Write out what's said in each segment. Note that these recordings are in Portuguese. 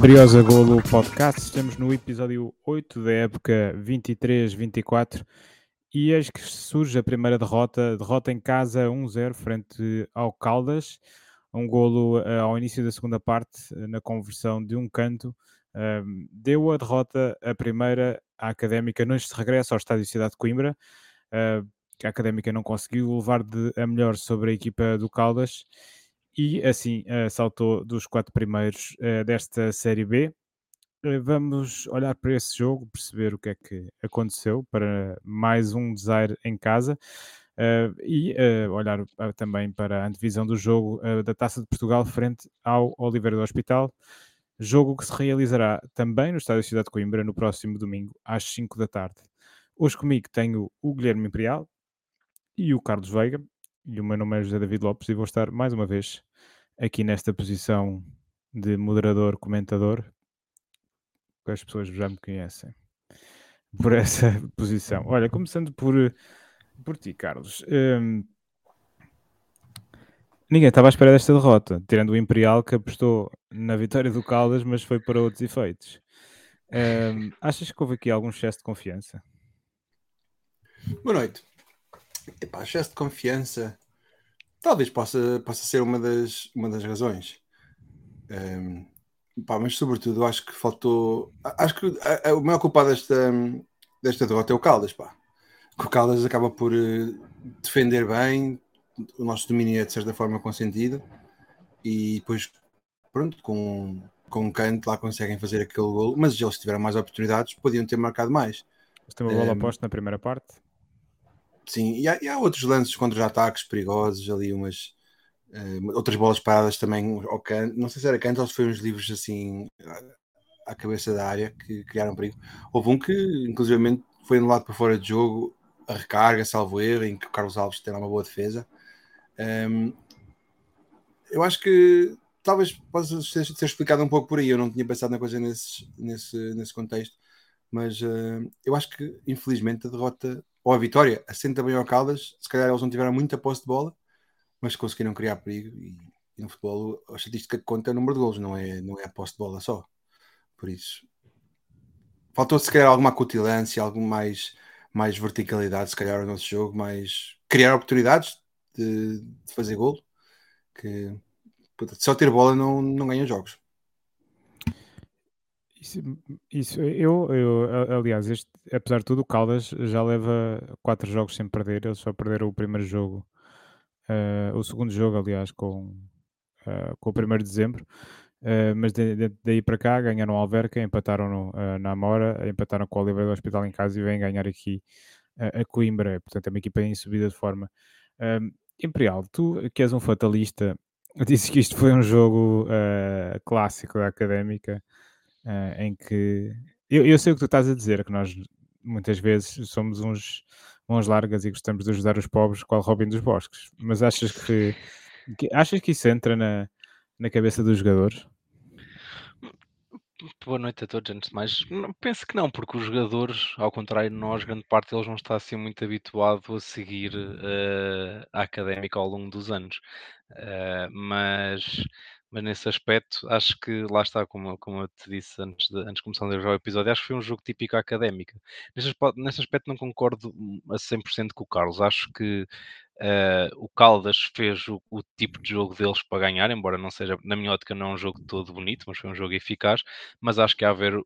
Briosa Golo Podcast, estamos no episódio 8 da época 23-24 e eis que surge a primeira derrota, derrota em casa 1-0 frente ao Caldas, um golo uh, ao início da segunda parte, uh, na conversão de um canto, uh, deu a derrota a primeira à Académica neste regresso ao Estádio Cidade de Coimbra, que a Académica não conseguiu levar de, a melhor sobre a equipa do Caldas, e assim uh, saltou dos quatro primeiros uh, desta Série B. Uh, vamos olhar para esse jogo, perceber o que é que aconteceu para mais um desaire em casa e olhar também para a divisão do jogo da Taça de Portugal frente ao Oliveira do Hospital. Jogo que se realizará também no Estádio Cidade de Coimbra no próximo domingo às 5 da tarde. Hoje comigo tenho o Guilherme Imperial e o Carlos Veiga. E o meu nome é José David Lopes e vou estar mais uma vez aqui nesta posição de moderador, comentador, que as pessoas já me conhecem por essa posição. Olha, começando por, por ti, Carlos. Hum, ninguém estava à espera desta derrota, tirando o Imperial que apostou na vitória do Caldas, mas foi para outros efeitos. Hum, achas que houve aqui algum excesso de confiança? Boa noite. Epá, excesso de confiança Talvez possa, possa ser uma das, uma das razões. Um, pá, mas sobretudo acho que faltou. Acho que a, a, o maior culpado desta, desta derrota é o Caldas, pá. o Caldas acaba por uh, defender bem, o nosso domínio é de certa forma consentido e depois pronto, com, com um canto lá conseguem fazer aquele gol, mas eles tiveram mais oportunidades, podiam ter marcado mais. Tem uma bola um, aposta na primeira parte? Sim, e há, e há outros lances contra ataques perigosos, ali umas uh, outras bolas paradas também ao canto. Não sei se era canto ou se foi uns livros assim à cabeça da área que criaram perigo. Houve um que, inclusive, foi lado para fora de jogo, a recarga, salvo erro, em que o Carlos Alves tem uma boa defesa. Um, eu acho que talvez possa ser, ser, explicado um pouco por aí. Eu não tinha pensado na coisa nesse, nesse, nesse contexto, mas uh, eu acho que, infelizmente, a derrota ou a vitória assenta bem ao Caldas. Se calhar eles não tiveram muita posse de bola, mas conseguiram criar perigo. E, e, no futebol, a estatística que conta é o número de gols, não é, não é a posse de bola só. Por isso, faltou se calhar alguma cutilância, algum mais, mais verticalidade, se calhar, no nosso jogo, mais criar oportunidades de, de fazer gol. Que só ter bola não, não ganha jogos. Isso, isso eu, eu, aliás, este, apesar de tudo, o Caldas já leva quatro jogos sem perder. Eles só perderam o primeiro jogo, uh, o segundo jogo, aliás, com, uh, com o 1 de dezembro. Uh, mas de, de, daí para cá ganharam o Alverca, empataram no, na Amora, empataram com o Oliveira do Hospital em casa e vêm ganhar aqui a Coimbra. Portanto, é uma equipa em subida de forma. Imperial, tu que és um fatalista, disse que isto foi um jogo clássico da académica uh, em que eu, eu, sei o que tu estás a dizer, que nós muitas vezes somos uns mãos largas e gostamos de ajudar os pobres, qual Robin dos Bosques, mas achas que, que achas que isso entra na, na cabeça dos jogadores? Boa noite a todos, antes de mais. Penso que não, porque os jogadores, ao contrário de nós, grande parte deles não está assim muito habituado a seguir uh, a académica ao longo dos anos. Uh, mas mas nesse aspecto acho que lá está, como, como eu te disse antes de, antes de começar a o episódio, acho que foi um jogo típico académica. Nesse, nesse aspecto não concordo a 100% com o Carlos, acho que uh, o Caldas fez o, o, tipo de jogo deles para ganhar, embora não seja, na minha ótica não é um jogo todo bonito, mas foi um jogo eficaz, mas acho que há a haver, uh,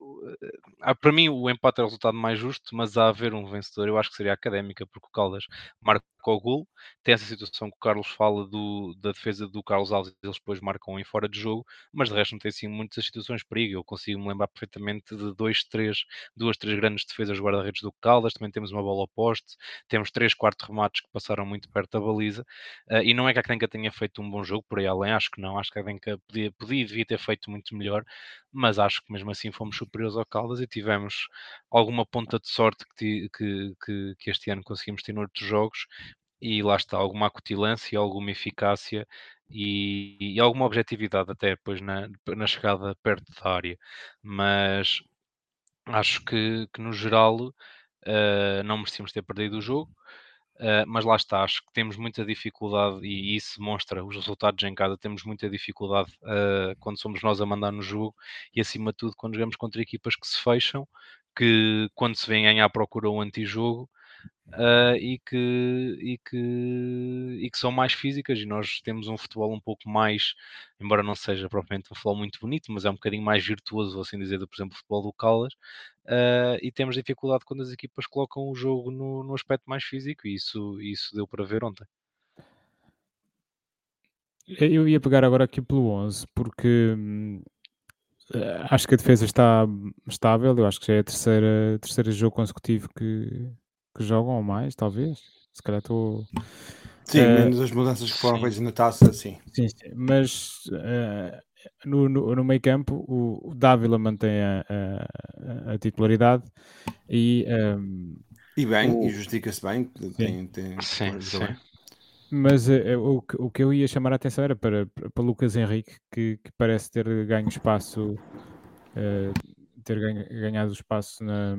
para mim o empate é o resultado mais justo, mas há a haver um vencedor, eu acho que seria Académica, porque o Caldas marca o gol. Tem essa situação que o Carlos fala do, da defesa do Carlos Alves, eles depois marcam em fora de jogo, mas de resto não tem assim muitas situações de perigo. Eu consigo me lembrar perfeitamente de dois, três, duas, três grandes defesas guarda-redes do Caldas, também temos uma bola ao poste, temos três, quatro remates que passaram muito perto da baliza, uh, e não é que a Académica tenha feito um bom jogo, por aí além, acho que não, acho que a Académica podia, podia devia ter feito muito melhor, mas acho que mesmo assim fomos superiores ao Caldas e tivemos alguma ponta de sorte que, que, que, que este ano conseguimos ter noutros jogos, e lá está, alguma acutilância, alguma eficácia e, e alguma objetividade até depois na, na chegada perto da área. Mas acho que, que no geral uh, não merecíamos ter perdido o jogo. Uh, mas lá está, acho que temos muita dificuldade e isso mostra os resultados em casa. Temos muita dificuldade uh, quando somos nós a mandar no jogo e, acima de tudo, quando jogamos contra equipas que se fecham, que quando se vêm ganhar procuram o antijogo uh, e, que, e, que, e que são mais físicas. E nós temos um futebol um pouco mais, embora não seja propriamente um futebol muito bonito, mas é um bocadinho mais virtuoso, vou assim dizer, do, por exemplo, o futebol do Caldas. Uh, e temos dificuldade quando as equipas colocam o jogo no, no aspecto mais físico, e isso, isso deu para ver ontem. Eu ia pegar agora aqui pelo 11, porque hum, acho que a defesa está estável. Eu acho que já é a terceira, terceiro jogo consecutivo que, que jogam ou mais, talvez. Se calhar estou. Sim, uh, menos as mudanças que foram feitas na taça, sim. Sim, sim. mas uh, no, no, no, meio campo o, o Dávila mantém a, a, a titularidade e. Um, e bem, o... e justifica-se bem. Tem, tem, sim, sim. Mas uh, o, o que eu ia chamar a atenção era para, para Lucas Henrique, que, que parece ter ganho espaço, ter ganho, ganhado espaço na,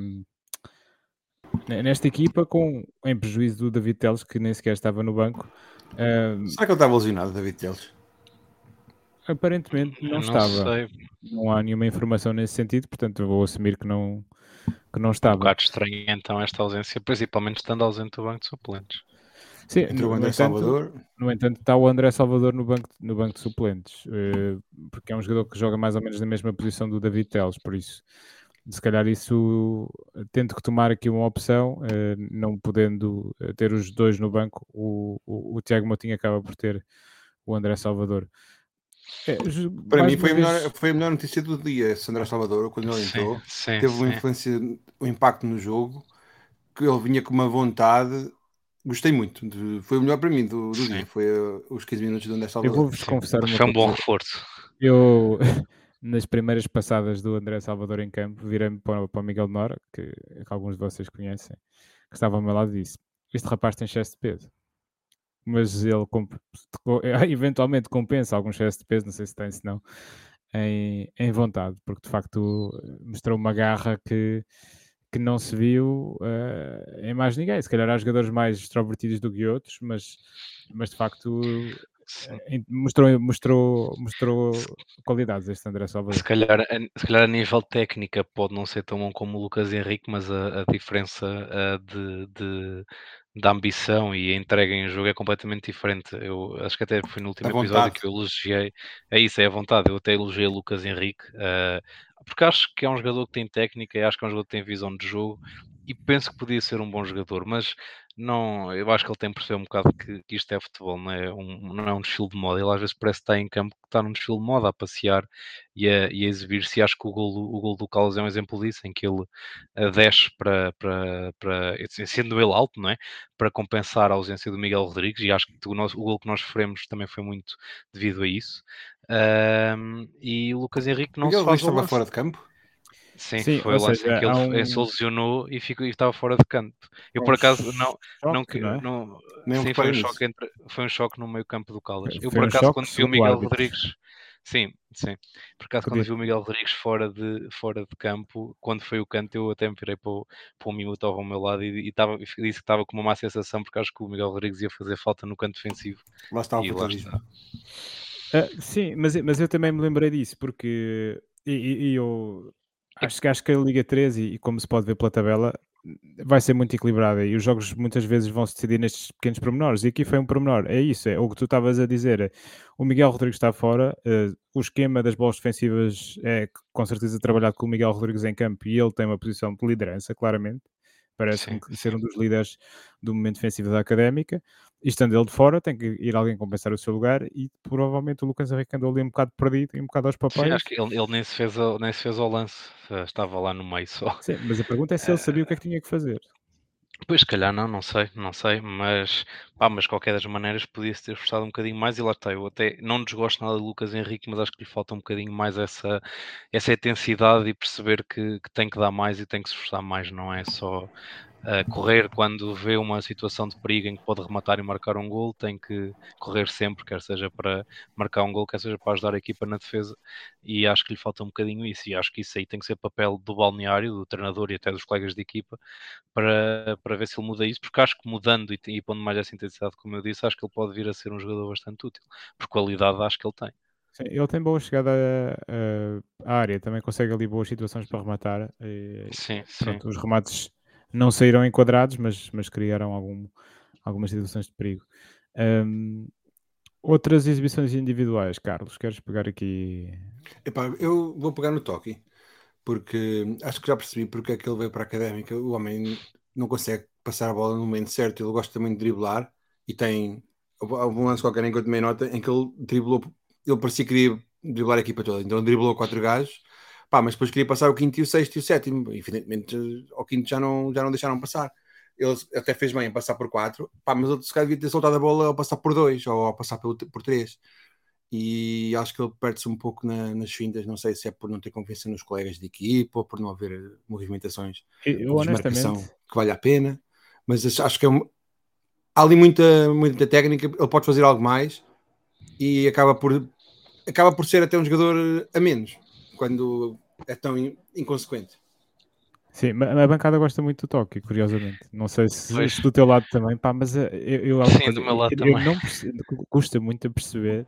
nesta equipa, com, em prejuízo do David Teles, que nem sequer estava no banco. Uh, Será que ele estava lesionado, David Teles? Aparentemente não, não estava. Sei. Não há nenhuma informação nesse sentido, portanto vou assumir que não, que não estava. Um bocado estranho então esta ausência, principalmente estando ausente do banco de suplentes. Sim, no, o André entanto, Salvador. No entanto, está o André Salvador no banco, no banco de suplentes, uh, porque é um jogador que joga mais ou menos na mesma posição do David Teles, por isso se calhar isso tendo que tomar aqui uma opção, uh, não podendo eh, ter os dois no banco, o, o, o Tiago Motinho acaba por ter o André Salvador. É, Para mim foi, a melhor, foi a melhor notícia do dia, esse André Salvador, quando ele entrou, sim, teve uma influência, um impacto no jogo, que ele vinha com uma vontade, gostei muito, de, foi o melhor para mim do, do dia, foi uh, os 15 minutos do André Salvador. Eu vou-vos confessar uma Foi um bom reforço. Eu, nas primeiras passadas do André Salvador em campo, virei-me para, para o Miguel Nora, que, que, alguns de vocês conhecem, que estava ao meu lado e disse: Este rapaz tem excesso de peso. Mas ele eventualmente compensa algum excesso de peso, não sei se tem, se não, em, em vontade, porque de facto mostrou uma garra que, que não se viu uh, em mais ninguém. Se calhar há jogadores mais extrovertidos do que outros, mas, mas de facto mostrou, mostrou, mostrou qualidades este André Salvador. Se calhar, se calhar a nível técnica pode não ser tão bom como o Lucas Henrique, mas a, a diferença a, de, de, da ambição e a entrega em jogo é completamente diferente. Eu acho que até foi no último episódio que eu elogiei. É isso, é a vontade. Eu até elogiei o Lucas Henrique, uh, porque acho que é um jogador que tem técnica e acho que é um jogador que tem visão de jogo e penso que podia ser um bom jogador, mas não, eu acho que ele tem que perceber um bocado que, que isto é futebol, não é, um, não é um desfile de moda. Ele às vezes parece que está em campo, que está num desfile de moda a passear e a, e a exibir-se. Acho que o gol, o gol do Carlos é um exemplo disso, em que ele uh, desce para, para, para, assim, sendo ele alto, não é? Para compensar a ausência do Miguel Rodrigues. E acho que o, nosso, o gol que nós sofremos também foi muito devido a isso. Uh, e o Lucas Henrique não Miguel se faz. estava fora de campo? Sim, Sim foi o lance seja, que ele um... se lesionou e, ficou, e estava fora de canto. Eu um por acaso não, choque, não, não, não sim, foi um, choque entre, foi um choque no meio campo do Caldas. Eu por acaso quando vi o Miguel Rodrigues, sim, sim, por acaso quando vi o Miguel Rodrigues fora de, fora de campo, quando foi o canto, eu até me virei para, o, para um minuto ao meu lado e, e, tava, disse que estava com uma má sensação porque acho que o Miguel Rodrigues ia fazer falta no canto defensivo. Lá está o fatalismo. Uh, sim, mas, mas eu também me lembrei disso porque e, e eu Acho que, acho que a Liga 3, e, e como se pode ver pela tabela, vai ser muito equilibrada e os jogos muitas vezes vão se decidir nestes pequenos pormenores. E aqui foi um pormenor, é isso, é o que tu estavas a dizer. O Miguel Rodrigues está fora, uh, o esquema das bolas defensivas é com certeza trabalhado com o Miguel Rodrigues em campo e ele tem uma posição de liderança, claramente. Parece-me ser um dos líderes do momento defensivo da académica. E estando ele de fora, tem que ir alguém compensar o seu lugar e provavelmente o Lucas Henrique andou ali um bocado perdido e um bocado aos papéis. Sim, acho que ele, ele, nem, se fez o, nem se fez ao lance, estava lá no meio só. Sim, mas a pergunta é se ele sabia o que é que tinha que fazer. Pois, se calhar não, não sei, não sei, mas, pá, mas qualquer das maneiras podia-se ter esforçado um bocadinho mais e lá está, eu até não desgosto nada de Lucas Henrique, mas acho que lhe falta um bocadinho mais essa, essa intensidade e perceber que, que tem que dar mais e tem que se esforçar mais, não é só uh, correr quando vê uma situação de perigo em que pode rematar e marcar um gol, tem que correr sempre, quer seja para marcar um gol, quer seja para ajudar a equipa na defesa, e acho que lhe falta um bocadinho isso, e acho que isso aí tem que ser papel do balneário, do treinador e até dos colegas de equipa, para, para ver se ele muda isso, porque acho que mudando e, e pondo mais essa intensidade, como eu disse, acho que ele pode vir a ser um jogador bastante útil, por qualidade acho que ele tem. Sim, ele tem boa chegada à área, também consegue ali boas situações para rematar. E, sim, pronto, sim. Os remates não saíram enquadrados, mas, mas criaram algum, algumas situações de perigo. Um, outras exibições individuais, Carlos, queres pegar aqui? Epá, eu vou pegar no Toki, porque acho que já percebi porque é que ele veio para a académica. O homem não consegue passar a bola no momento certo, ele gosta muito de driblar e tem. Houve um lance qualquer em que eu tomei nota em que ele driblou ele parecia que queria driblar a equipa toda, então driblou quatro gajos, pá, mas depois queria passar o quinto e o sexto e o sétimo, evidentemente ao quinto já não, já não deixaram passar. Ele até fez bem em passar por quatro, pá, mas outro se calhar devia ter soltado a bola ao passar por dois ou ao passar por, por três. E acho que ele perde-se um pouco na, nas fintas, não sei se é por não ter confiança nos colegas de equipa ou por não haver movimentações eu, honestamente... que vale a pena, mas acho que é um... há ali muita, muita técnica, ele pode fazer algo mais e acaba por acaba por ser até um jogador a menos. Quando é tão inconsequente. Sim, a bancada gosta muito do toque, curiosamente. Não sei se, se do teu lado também, pá, mas eh, eu, eu, Sim, coisa, do meu lado eu, também. Eu não custa muito a perceber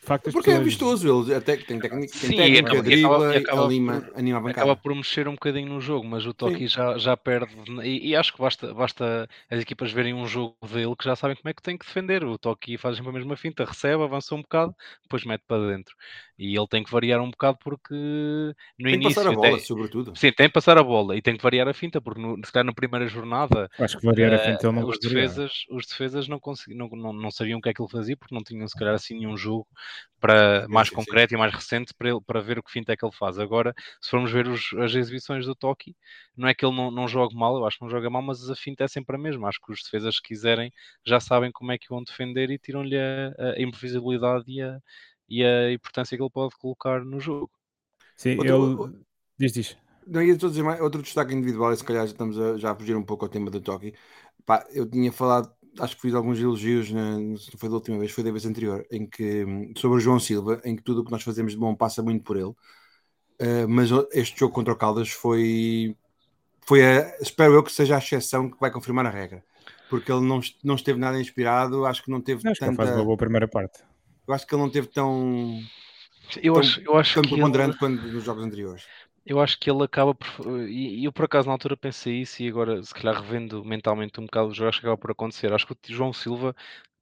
facto, Porque é pessoas... é vistoso, ele até tem técnica, tem Sim, técnica acaba, dribla, acaba, anima, anima a bancada. Acaba por mexer um bocadinho no jogo, mas o Toki já, já perde. E, e, acho que basta, basta as equipas verem um jogo dele que já sabem como é que tem que defender. O Toki faz a mesma finta, recebe, avança um bocado, depois mete para dentro. E ele tem que variar um bocado porque no tem início. Tem que passar a bola, sobretudo. Sim, tem que passar a bola e tem que variar a finta, porque no, se calhar na primeira jornada. Acho que variar uh, a finta ele não os defesas, os defesas não, consegui, não, não, não sabiam o que é que ele fazia porque não tinham se calhar assim nenhum jogo para mais sim, concreto sim. e mais recente para, ele, para ver o que finta é que ele faz. Agora, se formos ver os, as exibições do Toki, não é que ele não, não jogue mal, eu acho que não joga mal, mas a finta é sempre a mesma. Acho que os defesas que quiserem já sabem como é que vão defender e tiram-lhe a, a imprevisibilidade e a, e a importância que ele pode colocar no jogo. Sim, outro, ele diz, diz. Não ia dizer mais, outro destaque individual, e se calhar já estamos a, já a fugir um pouco ao tema do Toki. Pá, eu tinha falado acho que fiz alguns elogios, na, não foi da última vez, foi da vez anterior, em que, sobre o João Silva, em que tudo o que nós fazemos de bom passa muito por ele. Uh, mas este jogo contra o Caldas foi, foi a, espero eu que seja a exceção que vai confirmar a regra, porque ele não, não esteve nada inspirado, acho que não teve acho tanta... que faz uma boa primeira parte. Eu acho que ele não teve tão... Eu tão, acho, eu acho tão que ele... quando nos jogos anteriores. Eu acho que ele acaba por. E eu por acaso na altura pensei isso e agora, se calhar revendo mentalmente um bocado o jogo, acho que acaba por acontecer. Acho que o João Silva,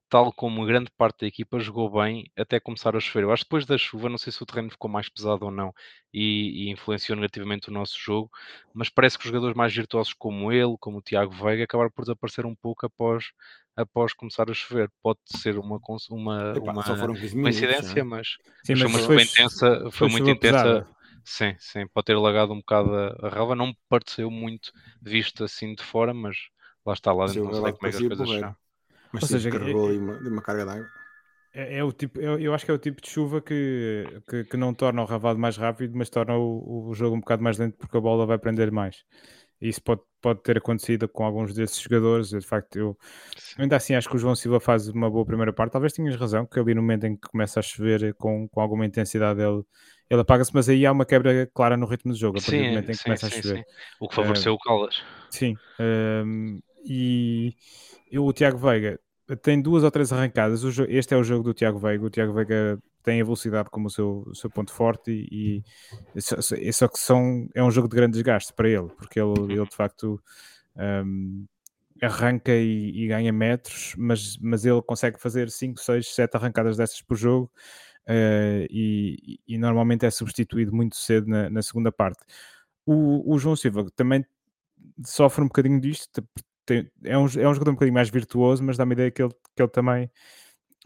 tal como grande parte da equipa, jogou bem até começar a chover. Eu acho que depois da chuva, não sei se o terreno ficou mais pesado ou não e, e influenciou negativamente o nosso jogo, mas parece que os jogadores mais virtuosos como ele, como o Tiago Veiga, acabaram por desaparecer um pouco após, após começar a chover. Pode ser uma, uma, Epá, uma coincidência, é? mas, Sim, mas, mas foi foi, uma chuva intensa, foi, foi muito intensa. pesada. Sim, sim, pode ter lagado um bocado a, a relva, não me pareceu muito visto assim de fora, mas lá está, lá dentro não sei como é que as coisas são. Mas Ou sim, seja, carregou é- ali uma, uma carga d'água. É, é o tipo, eu, eu acho que é o tipo de chuva que, que, que não torna o ravado mais rápido, mas torna o, o jogo um bocado mais lento porque a bola vai prender mais. E isso pode, pode ter acontecido com alguns desses jogadores. Eu, de facto, eu Sim. ainda assim acho que o João Silva faz uma boa primeira parte. Talvez tenhas razão, que ali no momento em que começa a chover com, com alguma intensidade ele, ele apaga-se, mas aí há uma quebra clara no ritmo do jogo a partir do Sim, momento em que sim, começa a sim, chover. sim. O que favoreceu o Caldas. Sim. e eu, o Tiago Veiga tem duas ou três arrancadas. Este é o jogo do Tiago Veiga. O Tiago Veiga tem a velocidade como o seu, o seu ponto forte e, e só, só- que são, é um jogo de grande desgaste para ele, porque ele, ele de facto hum, arranca e, e ganha metros, mas, mas ele consegue fazer 5, 6, 7 arrancadas dessas por jogo eh, e, e normalmente é substituído muito cedo na, na segunda parte. O, o João Silva também sofre um bocadinho disto, te- tem- é, um, é um jogador um bocadinho mais virtuoso, mas dá-me a ideia que ele, que ele também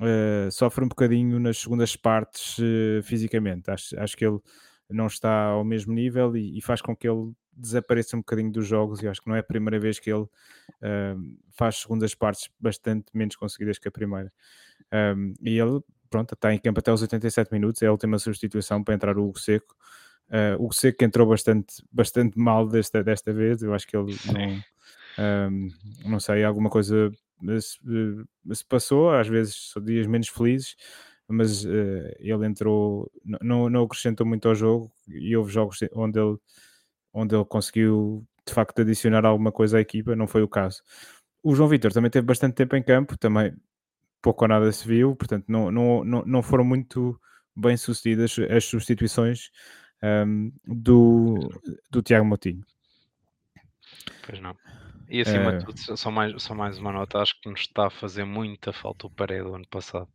eh, sofre um bocadinho nas segundas partes eh, fisicamente. Acho, acho que ele não está ao mesmo nível e, e faz com que ele desapareça um bocadinho dos jogos e acho que não é a primeira vez que ele eh, faz segundas partes bastante menos conseguidas que a primeira. Um, e ele, pronto, está em campo até os 87 minutos, é a última substituição para entrar o Hugo Seco. Uh, o Hugo Seco que entrou bastante, bastante mal desta, desta vez, eu acho que ele não, Um, não sei, alguma coisa se, se, passou, às vezes são dias menos felizes, mas uh, ele entrou, não, não acrescentou muito ao jogo e houve jogos onde ele, onde ele conseguiu de facto adicionar alguma coisa à equipa, não foi o caso. O João Vitor também teve bastante tempo em campo, também pouco ou nada se viu, portanto não, não, não, não foram muito bem sucedidas as substituições um, do, do Tiago Motinho. Pois não. E acima de eh, tudo, só mais, só mais uma nota, acho que nos está a fazer muita falta o Paré do ano passado.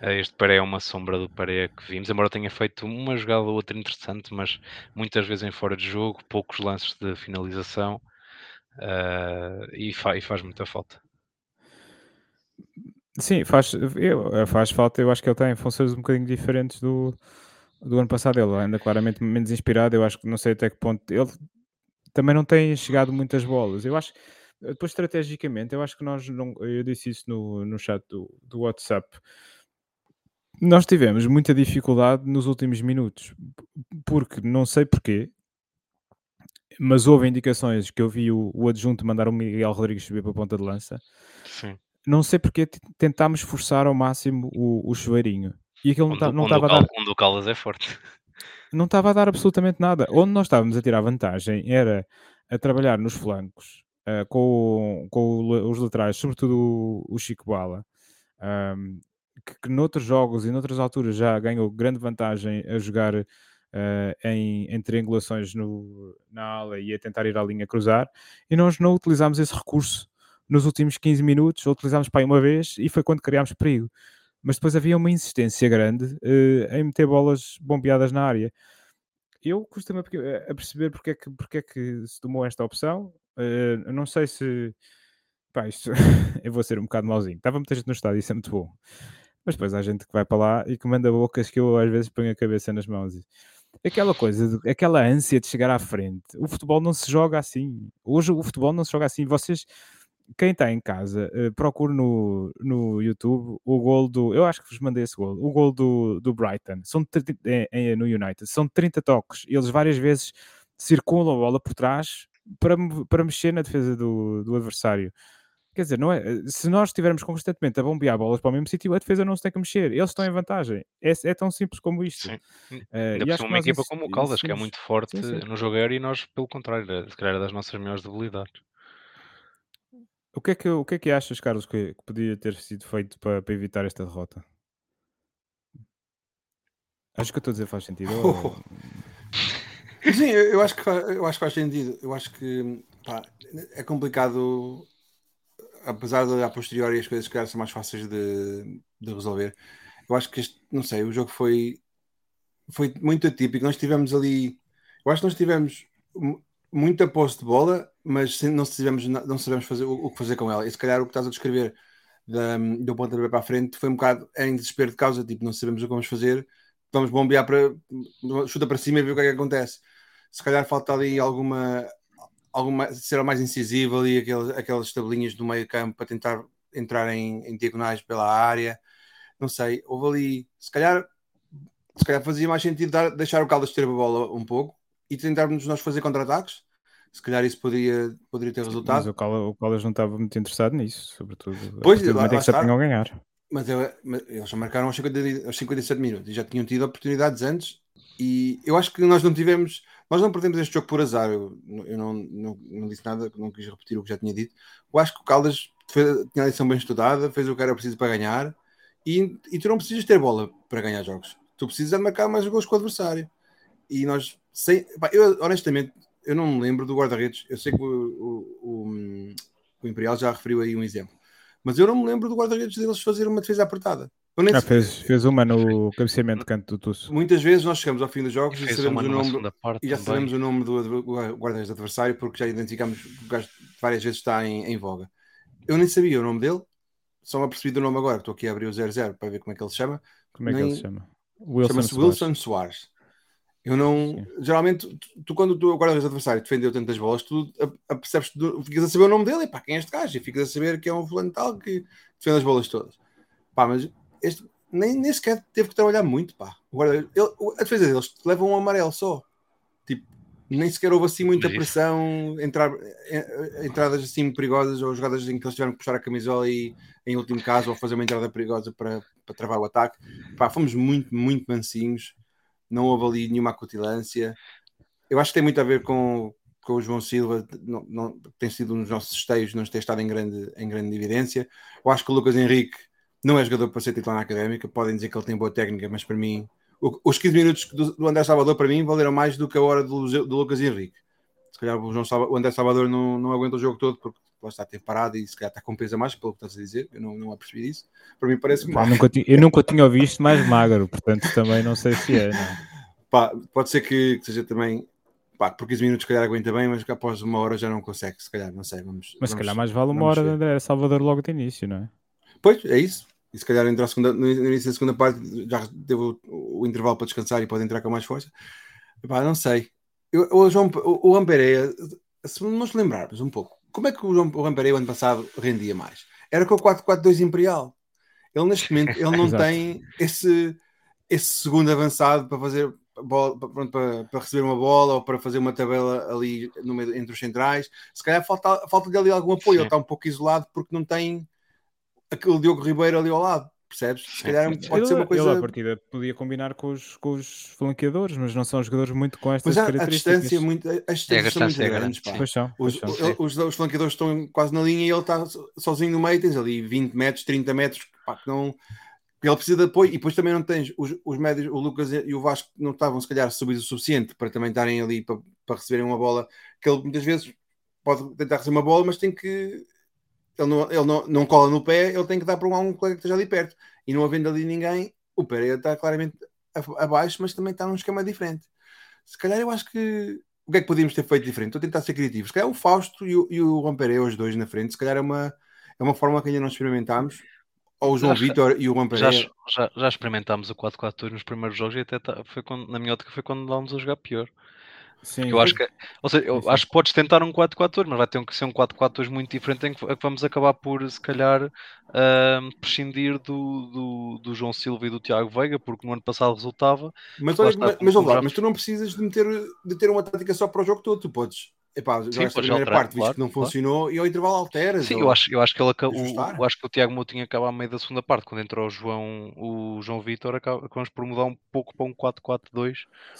Eh, este Paré é uma sombra do Paré que vimos, embora tenha feito uma jogada ou outra interessante, mas muitas vezes em fora de jogo, poucos lances de finalização uh, e, fa e faz muita falta. Sim, faz, eu, faz falta. Eu acho que ele tem funções um bocadinho diferentes do, do ano passado. Ele anda claramente menos inspirado. Eu acho que não sei até que ponto. Ele também não tem chegado muitas bolas. Eu acho depois estrategicamente, eu acho que nós não. Eu disse isso no, no chat do, do WhatsApp. Nós tivemos muita dificuldade nos últimos minutos, porque não sei porquê, mas houve indicações que eu vi o, o adjunto mandar o Miguel Rodrigues subir para a ponta de lança. Sim. Não sei porque tentámos forçar ao máximo o, o chuveirinho. E aquilo onde, não estava a dar. Onde o Caldas é forte. Não estava a dar absolutamente nada. Onde nós estávamos a tirar vantagem era a trabalhar nos flancos uh, com, com os laterais, sobretudo o, o Chico Bala, um, que, que noutros jogos e noutras alturas já ganhou grande vantagem a jogar uh, em, em triangulações no, na ala e a tentar ir à linha cruzar, e nós não utilizámos esse recurso nos últimos 15 minutos, utilizámos para aí uma vez e foi quando criámos perigo. Mas depois havia uma insistência grande uh, em meter bolas bombeadas na área. Eu costumo a perceber porque é, que, porque é que se tomou esta opção. Uh, não sei se. Pá, isto eu vou ser um bocado mauzinho. Estava muita gente no estádio, isso é muito bom. Mas depois há gente que vai para lá e que manda bocas que eu às vezes ponho a cabeça nas mãos. Aquela coisa, aquela ânsia de chegar à frente. O futebol não se joga assim. Hoje o futebol não se joga assim. Vocês quem está em casa, uh, procure no, no YouTube o gol do. Eu acho que vos mandei esse gol. O gol do, do Brighton. São é, no United. São 30 toques. Eles várias vezes circulam a bola por trás para, para mexer na defesa do, do adversário. Quer dizer, não é, eh, se nós estivermos constantemente a bombear bolas para o mesmo sítio, a defesa não se tem que mexer. Eles estão em vantagem. É, é tão simples como isto. Sim. Uh, Ainda por uma equipa como o Caldas, que é muito forte sim, sim. no jogo aéreo, e nós, pelo contrário, é, se calhar é das nossas melhores debilidades. O que é que, o que, é que achas, Carlos, que, que podia ter sido feito para, para evitar esta derrota? Acho que eu estou a dizer faz sentido. Ou... Sim, eu acho, que, eu acho que faz sentido. Eu acho que pá, é complicado, apesar de a posteriori as coisas que são mais fáceis de, de resolver. Eu acho que este, não sei, o jogo foi, foi muito atípico. Nós tivemos ali, eu acho que nós tivemos muita posse de bola, mas não sabemos, não sabemos fazer, o, o, que fazer com ela. E se calhar o que estás a descrever da, do pontapé para a frente foi um bocado em desespero de causa, tipo, não sabemos o que vamos fazer, vamos bombear para chuta para cima e ver o que é que acontece. Se calhar falta ali alguma, alguma ser mais incisivo ali, aquelas, aquelas tabelinhas do meio campo para tentar entrar em, em diagonais pela área. Não sei, houve ali, se calhar, se calhar fazia mais sentido dar, deixar o Caldas ter a bola um pouco e tentarmos nós fazer contra-ataques. Se calhar isso poderia, poderia ter resultado. Mas o Caldas, não estava muito interessado nisso, sobretudo. Pois, lá, lá, é que se apanham a ganhar. Mas, eu, mas eles marcaram aos, 50, aos 57 minutos e já tinham tido oportunidades antes. E eu acho que nós não tivemos, nós não perdemos este jogo por azar. Eu, eu não, não, não, disse nada, não quis repetir o que já tinha dito. Eu acho que o Caldas fez, tinha a lição bem estudada, fez o que era preciso para ganhar. E, e tu não precisas ter bola para ganhar jogos. Tu precisas de marcar mais gols com o adversário. E nós sem, pá, eu, honestamente, eu não me lembro do guarda-redes. Eu sei que o, o, o, o, Imperial já referiu aí um exemplo, mas eu não me lembro do guarda-redes deles fazer uma defesa apertada. Ah, fez, fez uma no cabeceamento de canto do Tusso. Muitas vezes nós chegamos ao fim dos jogos e, sabemos o nome, e já sabemos o nome do guarda-redes adversário porque já identificamos que o gajo várias vezes está em, em, voga. Eu nem sabia o nome dele, só me apercebi do nome agora. Estou aqui a abrir o 00 para ver como é que ele se chama. Como é que nem... ele se chama? Chama-se Wilson Soares. Eu não. Geralmente, tu, tu quando tu guardas adversário defendeu tantas bolas, tu percebes, ficas a saber o nome dele, e pá, quem é este gajo? E ficas a saber que é um fulano tal que defende as bolas todas. Pá, mas este nem, nem sequer teve que trabalhar muito, pá. Agora, ele, a defesa deles leva um amarelo só. Tipo, nem sequer houve assim muita pressão, entrar, entradas assim perigosas ou jogadas em que eles tiveram que puxar a camisola e, em último caso, ou fazer uma entrada perigosa para, para travar o ataque. Pá, fomos muito, muito mansinhos, não houve ali nenhuma acutilância. Eu acho que tem muito a ver com, com o João Silva, não, não, tem sido um dos nossos esteios, não ter estado em grande, em grande evidência. Eu acho que o Lucas Henrique não é jogador para ser titular na académica, podem dizer que ele tem boa técnica, mas para mim os 15 minutos do, do, André Salvador para mim valeram mais do que a hora do, do Lucas Henrique. Se calhar o, João o André Salvador não, não aguenta o jogo todo porque lá está, ter parado e se calhar está com peso a mais, pelo que estás a dizer. Eu não, não apercebi isso. Para mim parece Pá, nunca Eu nunca tinha visto mais magro, portanto também não sei se é. Pá, pode ser que, que seja também pá, por 15 minutos, se calhar aguenta bem, mas após uma hora já não consegue, se calhar, não sei. Vamos, mas se calhar mais vale uma hora de André Salvador logo de início, não é? Pois, é isso. E se calhar entra a segunda, no início da segunda parte já deu o, o, intervalo para descansar e pode entrar com mais força. Epá, não sei. Eu, o João o, o Ampereia, se nos lembrarmos um pouco, como é que o João ano passado rendia mais? Era com o 4-4-2 Imperial. Ele neste momento ele não tem esse, esse segundo avançado para fazer bola, para, para, receber uma bola ou para fazer uma tabela ali no meio, entre os centrais. Se calhar falta, falta dele algum apoio, Sim. ele está um pouco isolado porque não tem aquele Diogo Ribeiro ali ao lado. Percebes? Se calhar pode ele, ser uma coisa. Ele, a partida, podia combinar com os, com os flanqueadores, mas não são jogadores muito com estas mas a, características. A distância, muito, as distâncias é, são muito é grandes. Pá. Pois são, pois os, são. Os, os, flanqueadores estão quase na linha e ele está sozinho no meio. Tens ali 20 metros, 30 metros. Pá, que não, ele precisa de apoio. E depois também não tens os, os médios, o Lucas e o Vasco não estavam, se calhar, subidos o suficiente para também estarem ali para, para receberem uma bola. Que ele muitas vezes pode tentar receber uma bola, mas tem que ele não, ele não, não cola no pé, ele tem que dar para um, um colega que esteja ali perto. E não havendo ali ninguém, o Pereira está claramente abaixo, mas também está num esquema diferente. Se calhar eu acho que o que é que podíamos ter feito diferente? Estou a tentar ser criativo. Se calhar o Fausto e o, e o Romperé, os dois na frente, se calhar é uma, é uma forma que ainda não experimentámos. Ou o João Vitor e o Romperé. Já, já, já experimentámos o 4-4-2 nos primeiros jogos e até tá, foi quando, na minha ótica foi quando andávamos a jogar pior. Sim, eu acho que, ou seja, eu sim. acho que podes tentar um 4-4-2, mas vai ter que ser um 4-4-2 muito diferente em que, vamos acabar por, se calhar, uh, prescindir do, do, do, João Silva e do Tiago Veiga, porque no ano passado resultava. Mas, olha, mas, mas, lá, mas tu não precisas de, meter, de ter uma tática só para o jogo todo, tu podes Epá, Sim, a primeira alterar, parte, visto que não funcionou, claro. e ao intervalo alteras. Sim, ou... eu, acho, eu acho que ele acabou, eu acho que o Tiago Moutinho acaba a meio da segunda parte, quando entrou o João, o João Vitor, acabamos por mudar um pouco para um 4-4-2.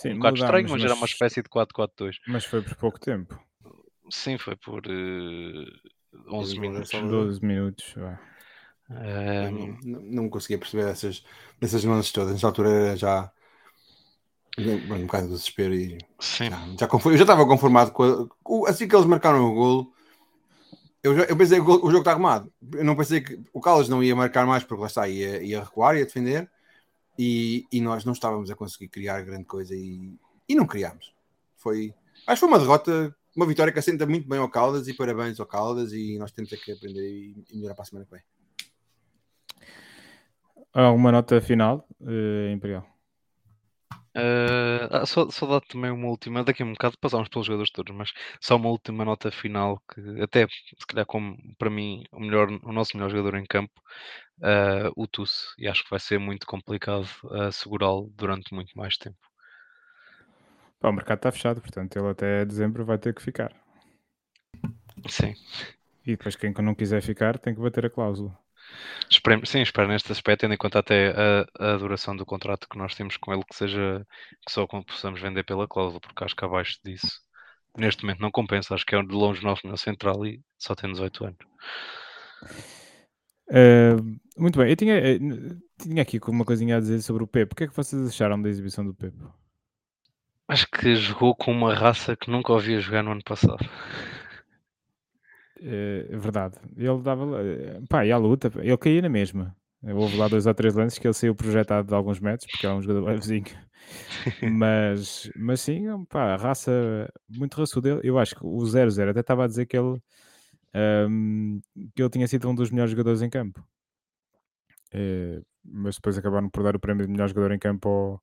Um bocado estranho, mas, mas, era uma espécie de 4-4-2. Mas foi por pouco tempo. Sim, foi por uh, 11 minutos. 12 minutos. Um... Não, não, conseguia perceber essas, essas nuances todas. Nessa altura já um bocado de desespero e Sim. Já, já eu já estava conformado com a, assim que eles marcaram o golo. Eu, já, eu pensei que o, o jogo está arrumado. Eu não pensei que o Caldas não ia marcar mais porque lá está, ia, ia recuar, ia defender e, e nós não estávamos a conseguir criar grande coisa e, e não criámos. Foi, acho que foi uma derrota, uma vitória que assenta muito bem ao Caldas e parabéns ao Caldas e nós temos que aprender e, e melhorar para a semana que vem. Alguma nota final, uh, Imperial? Uh, só, só dar também uma última, daqui a um bocado passamos pelos jogadores todos, mas só uma última nota final que até se calhar como para mim o melhor, o nosso melhor jogador em campo, uh, o Tuss, e acho que vai ser muito complicado uh, segurá-lo durante muito mais tempo. Pá, o mercado está fechado, portanto ele até dezembro vai ter que ficar. Sim. E depois quem não quiser ficar tem que bater a cláusula. Espero, sim, espero neste aspecto, tendo em conta até a, a, duração do contrato que nós temos com ele, que seja que só possamos vender pela cláusula, porque acho que abaixo disso, neste momento não compensa. Acho que é de longe nosso na central e só tem 18 anos. Uh, muito bem, eu tinha, eh, tinha aqui uma coisinha a dizer sobre o Pepe. O que é que vocês acharam da exibição do Pepe? Acho que jogou com uma raça que nunca ouvia jogar no ano passado. É verdade. Ele dava. Eh, pá, e a luta, ele caía na mesma. Houve lá dois ou três lances que ele saiu projetado de alguns metros, porque é um jogador levezinho. mas, mas sim, pá, a raça muito raçuda. Eu acho que o 0-0 até estava a dizer que ele, um, que ele tinha sido um dos melhores jogadores em campo. É, mas depois acabaram por dar o prémio de melhor jogador em campo ao,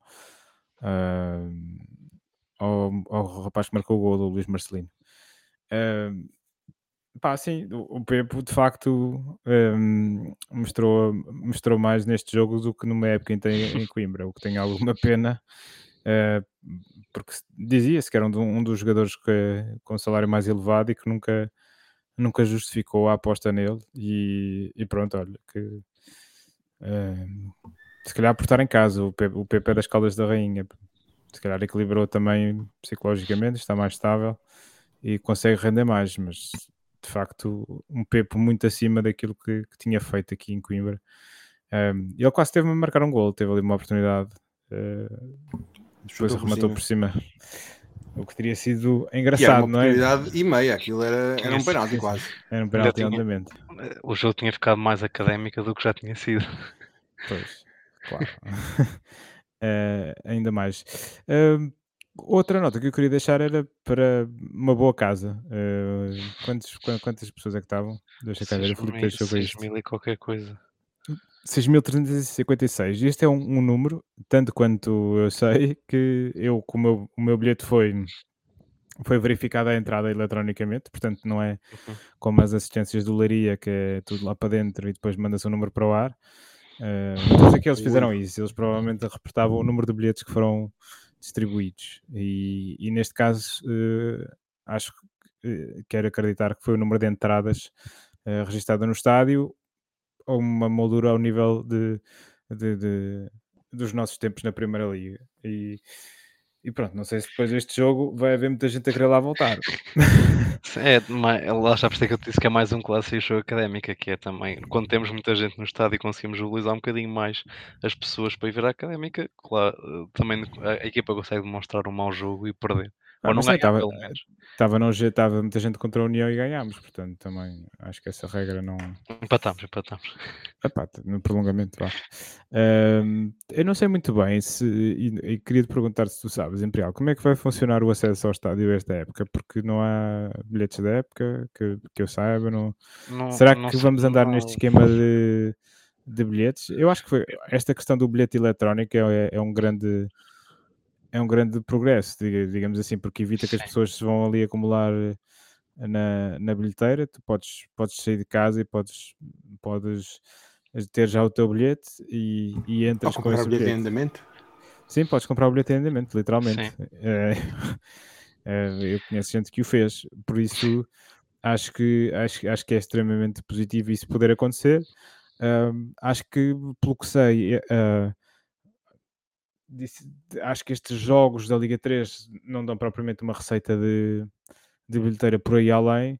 uh, ao, ao rapaz que marcou o gol do Luís Marcelino. Uh, Pá, sim, o Pepo de facto um, mostrou, mostrou mais neste jogo do que numa época em, em Coimbra, o que tem alguma pena, uh, porque dizia-se que era um, um dos jogadores que, com salário mais elevado e que nunca, nunca justificou a aposta nele. E, e pronto, olha, que uh, se calhar por estar em casa, o, P, o PP das Caldas da Rainha, se calhar equilibrou também psicologicamente, está mais estável e consegue render mais, mas de facto um Pepo muito acima daquilo que, que tinha feito aqui em Coimbra. Um, ele quase teve-me a marcar um gol, teve ali uma oportunidade, uh, depois arrematou por cima. O que teria sido engraçado, não é? e meia, aquilo era, era um penalti quase. Era um penalti andamento. O jogo tinha ficado mais académico do que já tinha sido. Pois, claro. uh, ainda mais. Uh, Outra nota que eu queria deixar era para uma boa casa. Uh, quantos, quantas pessoas é que estavam? Deixa cá ver, o Filipe deixou 6 mil e qualquer coisa. 6.356. Este é um, um, número, tanto quanto eu sei, que eu, como o meu bilhete foi, foi verificado a entrada eletronicamente, portanto não é uhum. como as assistências do Laria, que é tudo lá para dentro e depois manda-se o um número para o ar. Uh, então sei que eles fizeram isso, eles provavelmente reportavam o número de bilhetes que foram distribuídos. E, e neste caso, uh, acho que uh, quero acreditar que foi o número de entradas uh, no estádio ou uma moldura ao nível de, de, de, dos nossos tempos na Primeira Liga. E, e pronto, não sei se depois deste jogo vai haver muita gente a querer lá voltar. É, lá está por isso que eu disse que é mais um clássico show académica, que é também quando temos muita gente no estádio e conseguimos mobilizar um bocadinho mais as pessoas para ir ver a académica, claro, também a equipa consegue demonstrar um mau jogo e perder. Ah, Ou não ganhar, estava. Estava no G, estava muita gente contra a União e ganhámos, portanto também acho que essa regra não. Empatamos, empatamos. Epá, no prolongamento vá. Um, eu não sei muito bem se, e, e queria te perguntar se tu sabes, Imperial, como é que vai funcionar o acesso ao estádio esta época? Porque não há bilhetes da época que, que eu saiba. Não... não Será não que vamos andar não... neste esquema de, de bilhetes? Eu acho que foi, esta questão do bilhete eletrónico é, é um grande é um grande progresso, digamos assim, porque evita que as pessoas se vão ali acumular eh, na, na bilheteira. Tu podes, podes sair de casa e podes, podes ter já o teu bilhete e, e entras com esse bilhete. em andamento? Sim, podes comprar o bilhete em andamento, literalmente. É, é, eu conheço gente que o fez, por isso acho que, acho, acho que é extremamente positivo isso poder acontecer. Uh, acho que, pelo que sei, uh, acho que estes jogos da Liga 3 não dão propriamente uma receita de, de bilheteira por aí além.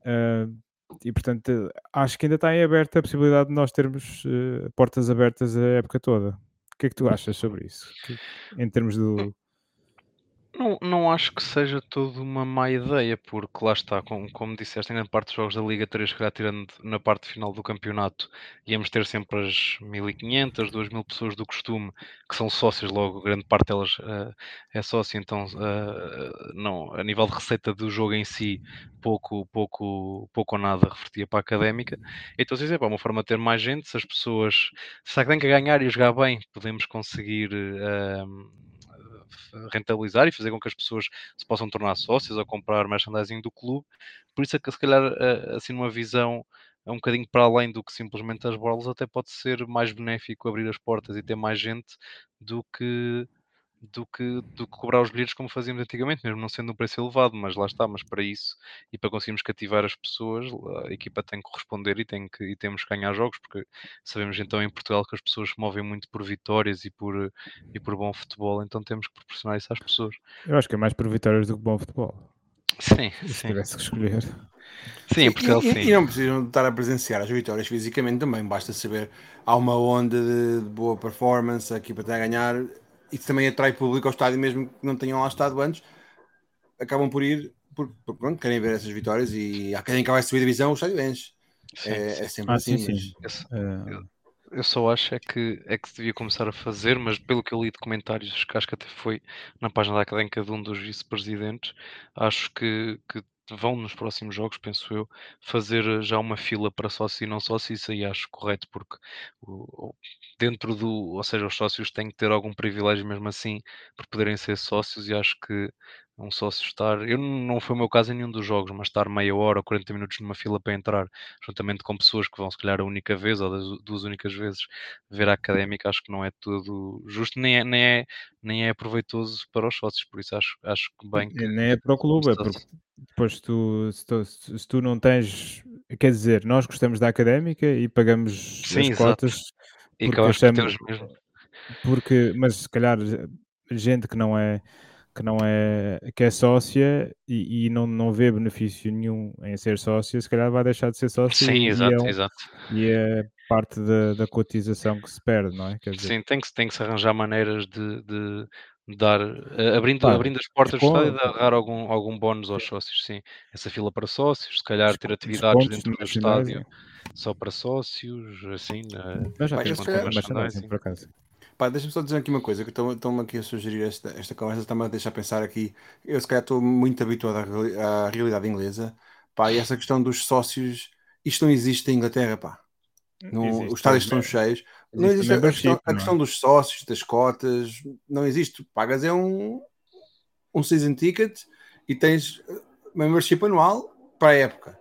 Uh, e portanto, acho que ainda está em aberta a possibilidade de nós termos uh, portas abertas a época toda. O que é que tu achas sobre isso? Em termos do, não, não acho que seja toda uma má ideia, porque lá está, como, como disseste, em grande parte dos jogos da Liga 3, que tirando na parte final do campeonato, íamos ter sempre as 1500, 2000 pessoas do costume, que são sócios, logo grande parte delas uh, é sócio, então uh, não, a nível de receita do jogo em si, pouco, pouco, pouco ou nada revertia para a académica. Então, se é uma forma de ter mais gente, se as pessoas, se alguém quer ganhar e jogar bem, podemos conseguir. Uh, rentabilizar e fazer com que as pessoas se possam tornar sócios ou comprar merchandising do clube. Por isso é que se calhar eh, assim numa visão é um bocadinho para além do que simplesmente as bolas, até pode ser mais benéfico abrir as portas e ter mais gente do que do que, do que cobrar os bilhetes como fazíamos antigamente, mesmo não sendo um preço elevado, mas lá está, mas para isso e para conseguirmos cativar as pessoas, a equipa tem que corresponder e, tem que, e temos que ganhar jogos, porque sabemos então em Portugal que as pessoas se movem muito por vitórias e por, e por bom futebol, então temos que proporcionar isso às pessoas. Eu acho que é mais por vitórias do que bom futebol. Sim, se sim. tivesse que escolher. Sim, em Portugal e, sim. E não precisam estar a presenciar as vitórias fisicamente também, basta saber há uma onda de, de boa performance, a equipa está a ganhar, isso também atrai público ao estádio, mesmo que não tenham lá estado antes, acabam por ir, por, por pronto, querem ver essas vitórias e há quem vai subir a divisão, o estádio enche. Sim, é, é, sempre ah, assim. Sim, sim. Mas... Eu, eu, só acho é que, é que se devia começar a fazer, mas pelo que eu li de comentários, que acho que até foi na página da académica de um dos vice-presidentes, acho que, que vão nos próximos jogos, penso eu, fazer eh, já uma fila para sócio e não sócio, isso aí acho correto, porque dentro do, ou seja, os sócios têm que ter algum privilégio mesmo assim por poderem ser sócios e acho que um sócio estar. Eu não foi o meu caso em nenhum dos jogos, mas estar meia hora ou 40 minutos numa fila para entrar, juntamente com pessoas que vão se calhar a única vez ou das duas únicas vezes ver a académica, acho que não é tudo justo, nem é, nem é, nem é proveitoso para os sócios, por isso acho, acho que bem que. Nem é para o clube, é porque depois tu, se tu, se tu não tens, quer dizer, nós gostamos da académica e pagamos Sim, as cotas e porque achamos, porque, mas se calhar gente que não é que não é que é sócia e, e, não, não vê benefício nenhum em ser sócia, se calhar vai deixar de ser sócia Sim, e, exato, é um, exato. e é parte da, da cotização que se perde, não é? Quer dizer, Sim, tem que, tem que se arranjar maneiras de, de dar, uh, abrindo, claro, abrindo as portas do estádio e dar algum, algum bónus aos sócios, sim. Essa fila para sócios, se calhar ter atividades dentro do estádio só para sócios, assim, mas já Pai, merchandising, por acaso. Pá, deixa-me só dizer aqui uma coisa, que estão-me aqui a sugerir esta, esta conversa, está-me a deixar pensar aqui. Eu, se calhar, estou muito habituado à, à, realidade inglesa. Pá, e essa questão dos sócios, isto não existe em Inglaterra, pá. No, existe, os estádios estão cheios. Não existe a questão, a questão, dos sócios, das cotas, não existe. Pagas é um, um season ticket e tens membership anual para a época.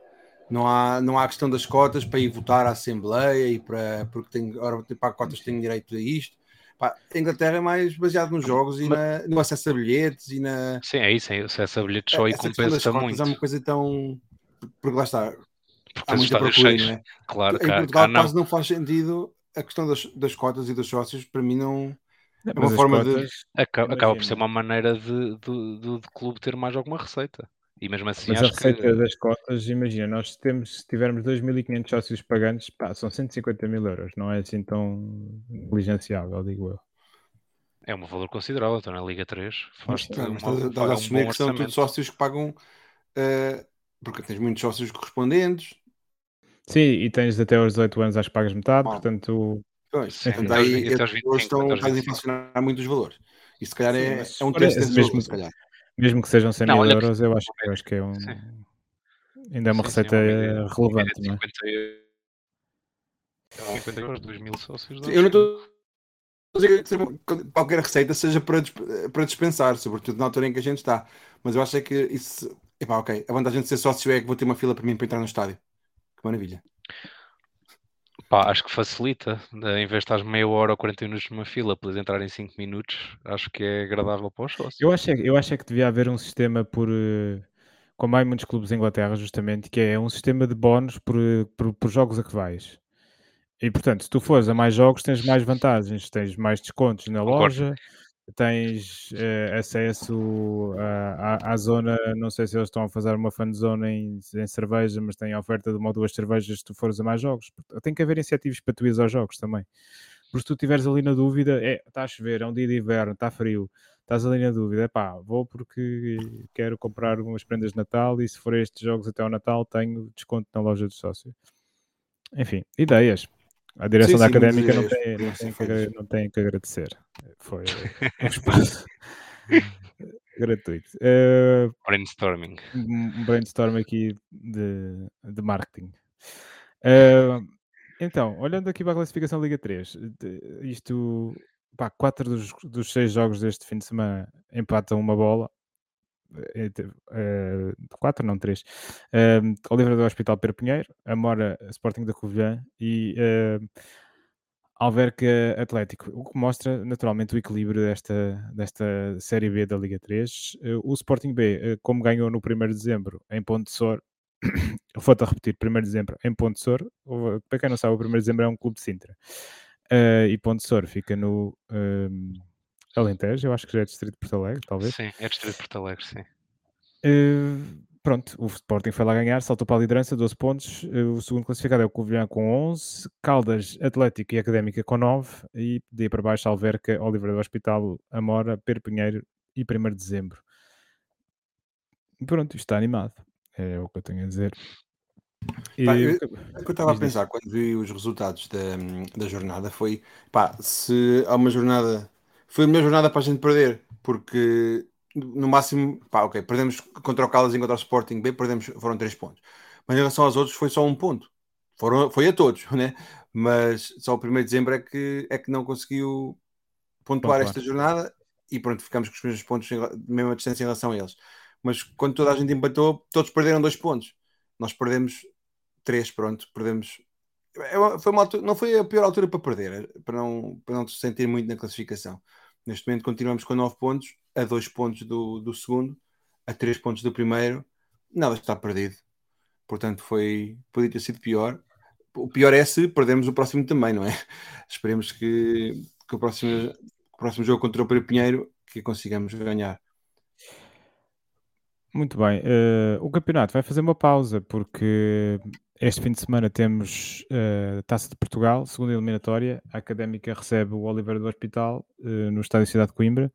Não há, não há questão das cotas para ir votar à Assembleia e para porque tem, ora, para cotas têm direito a isto. Pá, a Inglaterra é mais baseado nos jogos e na, no acesso a bilhetes e na. Sim, é isso, é acesso a bilhetes só e compensa muito. É uma coisa tão. Porque lá está. Porque há muita procura, cheios. não é? Claro, em Portugal cá, quase não. não faz sentido a questão das, das cotas e dos sócios, para mim não. É uma forma de. Acaba, acaba, por ser uma maneira de, de, de, de clube ter mais alguma receita. E mesmo assim, Mas a receita que... das cotas, imagina, nós temos, se tivermos 2.500 sócios pagantes, pá, são 150 mil euros, não é assim tão negligenciável, digo eu. É um valor considerável, estou na Liga 3. Faz não, mas estás a assumir que são todos sócios que pagam, uh, porque tens muitos sócios correspondentes. Sim, e tens até aos 18 anos, acho que pagas metade, ah. portanto. Pois, sim, então, daí esses estão a inflacionar muito os valores. E se calhar é, é um terço desse mesmo, se calhar. Mesmo que sejam 100 não, mil euros, que... eu acho, eu acho que é um. Sim. Ainda é uma sim, receita sim, é uma relevante, não é? 50 euros, 2 mil sócios. Eu não estou qualquer receita seja para, para dispensar, sobretudo na altura em que a gente está. Mas eu acho é que isso. Epá, ok. A vantagem de ser sócio é que vou ter uma fila para mim para entrar no estádio. Que maravilha. Pá, acho que facilita. Em vez de estar meia hora ou 40 minutos numa fila, podes entrar em 5 minutos, acho que é agradável para os sócios. Eu acho, é, eu acho é que devia haver um sistema por. Eh, como há em muitos clubes em Inglaterra, justamente, que é um sistema de bónus por, eh, por, por jogos a que vais. E portanto, se tu fores a mais jogos, tens mais vantagens, tens mais descontos na Concordo. loja, tens uh, acesso à, à, zona. Não sei se eles estão a fazer uma fan zone em, em cerveja, mas tem a oferta de uma ou duas cervejas se tu fores a mais jogos. Tem que haver incentivos para tu ir aos jogos também. Porque se tu estiveres ali na dúvida, é, está a chover, é um dia de inverno, está frio, estás ali na dúvida, pá, vou porque quero comprar umas prendas de Natal e se for estes jogos até ao Natal, tenho desconto na loja do sócio. Enfim, ideias. A direção sim, da sim, académica não tem, não, tem que, não tem que agradecer. Foi um espaço gratuito. Uh, brainstorming. Um brainstorm aqui de, de marketing. Uh, então, olhando aqui para a classificação Liga 3, isto, pá, quatro dos, dos seis jogos deste fim de semana empatam uma bola. Uh, quatro, não três. Uh, Oliveira do Hospital Pedro Pinheiro, Amora Sporting da Covilhã e Alverca Atlético, o que mostra naturalmente o equilíbrio desta, desta Série B da Liga 3. Uh, o Sporting B, como ganhou no 1 de dezembro em Ponte Sor, vou-te a repetir, 1 de dezembro em Ponte Sor, para quem não sabe, o 1 de dezembro é um clube de Sintra. e Ponte Sor fica no. Alentejo, eu acho que já é distrito de Porto Alegre, talvez. Sim, é distrito de Porto Alegre, sim. Uh, pronto, o Sporting foi lá ganhar, saltou para a liderança, 12 pontos. Uh, o segundo classificado é o Covilhã com 11, Caldas, Atlético e Académica com 9, e daí para baixo Alverca, Oliveira do Hospital, Amora, Pedro Pinheiro e 1 de dezembro. Pronto, isto está animado, é o que eu tenho a dizer. E... Pá, eu, o que eu estava a pensar quando vi os resultados da, da jornada foi, pá, se há uma jornada foi a melhor jornada para a gente perder, porque no máximo, pá, ok, perdemos contra o Caldas e contra o Sporting B, perdemos, foram 3 pontos. Mas em relação aos outros foi só um ponto. Foram, foi a todos, né? Mas só o 1 de dezembro é que, é que não conseguiu pontuar esta jornada e pronto, ficamos com os mesmos pontos, mesma distância em relação a eles. Mas quando toda a gente empatou, todos perderam dois pontos. Nós perdemos três, pronto, perdemos. É foi uma altura, não foi a pior altura para perder, para não, para não se sentir muito na classificação. Neste momento continuamos com nove pontos, a dois pontos do, do segundo, a três pontos do primeiro, nada está perdido. Portanto, foi, podia ter sido pior. O pior é se perdemos o próximo também, não é? Esperemos que, que o, próximo, o próximo jogo contra o Pedro Pinheiro que consigamos ganhar. Muito bem. Uh, o campeonato vai fazer uma pausa porque este fim de semana temos uh, Taça de Portugal, segunda eliminatória. A Académica recebe o Oliveira do Hospital uh, no Estádio Cidade de Coimbra.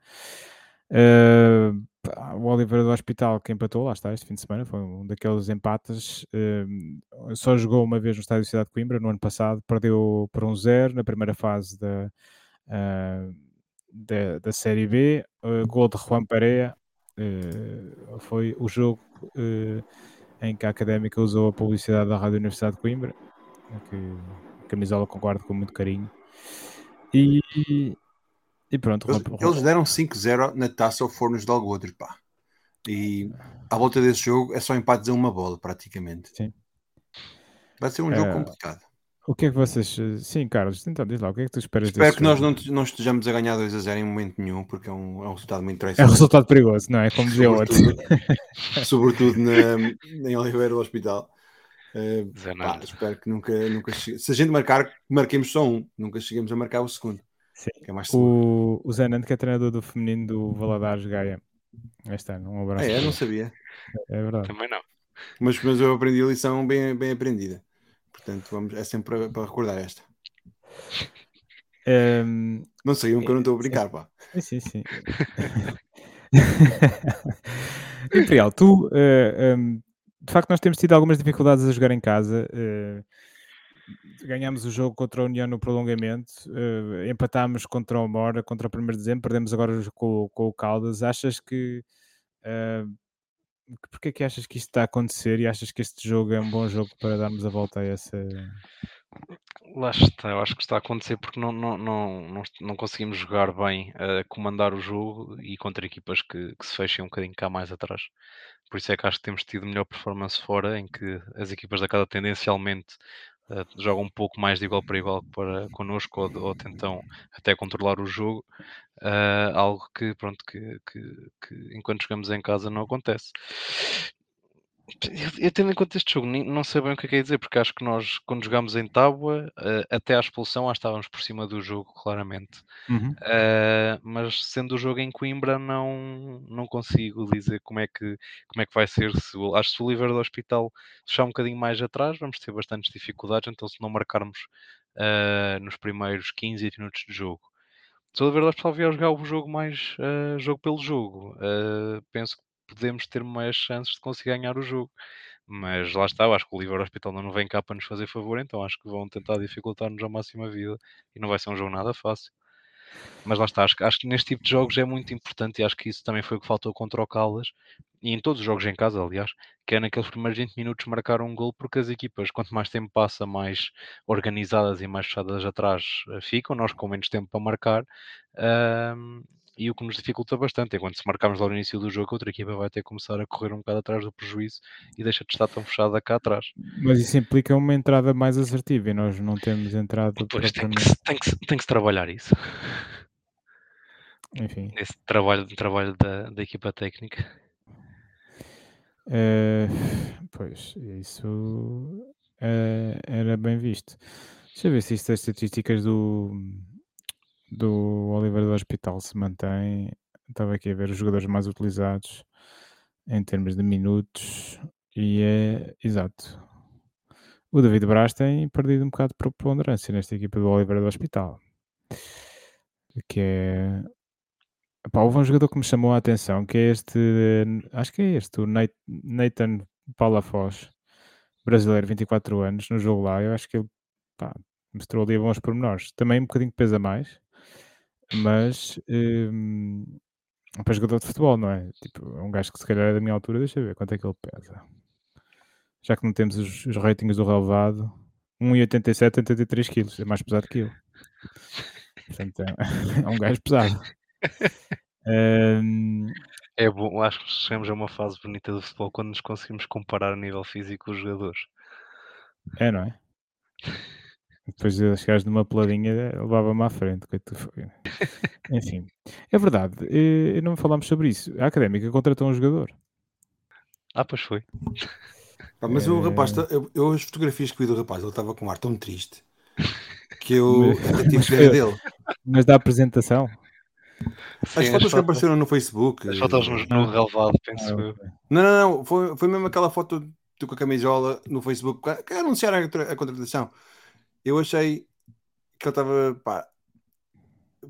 O Oliveira do Hospital que empatou, lá está, este fim de semana, foi um daqueles empates. só jogou uma vez no Estádio Cidade de Coimbra no ano passado, perdeu por um zero na primeira fase da, da, da Série B. gol de Juan Pereira Uh, foi o jogo uh, em que a Académica usou a publicidade da Rádio Universidade de Coimbra, que a camisola concordo com muito carinho. E, e pronto. Eles, eles deram 5-0 na taça ao Fornos de Algodres, pá. E à volta desse jogo é só empates a uma bola, praticamente. Sim. Vai ser um jogo uh, complicado. O que é que vocês. Sim, Carlos, então diz lá, o que é que tu esperas Espero que nós não, não, estejamos a ganhar 2 a 0 em momento nenhum, porque é um, é um resultado muito interessante. É um resultado perigoso, não é? Como dizia o outro. Sobretudo na, em Oliveira do Hospital. Uh, pá, espero que nunca, nunca chegue. Se a gente marcar, marquemos só um, nunca cheguemos a marcar o segundo. Sim. É o, o Nando, que é treinador do feminino do Valadares Gaia. Este ano, um abraço. É, não sabia. É verdade. Também não. Mas, mas eu aprendi a lição bem, bem aprendida. Portanto, vamos, é sempre para, para recordar esta. Um, não sei, um que eu não estou a brincar, pá. Sim, sim. Imperial, tu, uh, eh, um, de facto, nós temos tido algumas dificuldades a jogar em casa. Uh, ganhámos o jogo contra a União no prolongamento, uh, empatámos contra o Mora, contra o 1 de dezembro, perdemos agora com, com o Caldas. Achas que uh, porque é que achas que isto está a acontecer e achas que este jogo é um bom jogo para darmos a volta a essa. Lá está, eu acho que está a acontecer porque não, não, não, não, não conseguimos jogar bem a comandar o jogo e contra equipas que, que se fechem um bocadinho cá mais atrás. Por isso é que acho que temos tido melhor performance fora, em que as equipas da casa tendencialmente uh, jogam um pouco mais de igual para igual para connosco ou, ou tentam até controlar o jogo uh, algo que, pronto, que, que, que, enquanto jogamos em casa não acontece. Eu, eu tendo em conta este jogo, não sei bem o que é que é dizer, porque acho que nós, quando jogámos em Tábua, uh, até à expulsão, acho estávamos por cima do jogo, claramente. Uhum. Uh, mas sendo o jogo em Coimbra, não, não consigo dizer como é que, como é que vai ser. Se, acho que se o Oliver do Hospital fechar um bocadinho mais atrás, vamos ter bastantes dificuldades. Então, se não marcarmos uh, nos primeiros 15 minutos de jogo se o Oliveira Hospital vier jogar o jogo mais jogo pelo jogo, penso que podemos ter mais chances de conseguir ganhar o jogo. Mas lá está, acho que o Oliveira Hospital não vem cá para nos fazer favor, então acho que vão tentar dificultar-nos ao máximo a vida e não vai ser um jogo nada fácil. Mas lá está, acho, acho que neste tipo de jogos é muito importante e acho que isso também foi o que faltou contra o Caldas e em todos os jogos em casa, aliás, que é naqueles primeiros 20 minutos marcar um gol, porque as equipas, quanto mais tempo passa, mais organizadas e mais fechadas atrás eh, ficam, nós com menos tempo para marcar. Um, e o que nos dificulta bastante, enquanto se marcarmos lá no início do jogo, a outra equipa vai ter que começar a correr um bocado atrás do prejuízo e deixa de estar tão fechada cá atrás. Mas isso implica uma entrada mais assertiva e nós não temos entrada pois tem que, tem, que, tem que se trabalhar isso. Enfim. Esse trabalho, trabalho da, da equipa técnica. Uh, pois, isso uh, era bem visto. Deixa eu ver se isto, as estatísticas do, do Oliveira do Hospital se mantém. Estava aqui a ver os jogadores mais utilizados em termos de minutos e é exato. O David Braz tem perdido um bocado de preponderância nesta equipa do Oliveira do Hospital. Que é Pá, houve um jogador que me chamou a atenção, que é este, acho que é este, o Nathan Palafoz, brasileiro, 24 anos, no jogo lá. Eu acho que ele pá, mostrou ali bons pormenores. Também um bocadinho pesa mais, mas um, para jogador de futebol, não é? Tipo, é um gajo que se calhar é da minha altura, deixa eu ver quanto é que ele pesa. Já que não temos os, os ratings do relevado, 1,87, 83 quilos, é mais pesado que eu. Portanto, é, é um gajo pesado. Um, É bom, acho que chegamos a uma fase bonita do futebol quando nos conseguimos comparar a nível físico os jogadores. é, não é? Depois de chegares numa peladinha, levava-me à frente. que tu foi. Enfim, é verdade. eh, não falámos sobre isso. A académica contratou um jogador. Ah, pois foi. Pá, mas o É. rapaz, tá- eu, eu as fotografias que vi do rapaz, ele estava com um ar tão triste que eu Mas- até tive pena dele. Mas da apresentação. As fotos que apareceram no Facebook. As fotos no, no relevado, penso Ah, eu. Não, não, não. Foi, foi mesmo aquela foto tu com a camisola no Facebook que anunciaram a, a contratação. Eu achei que ele estava. pá.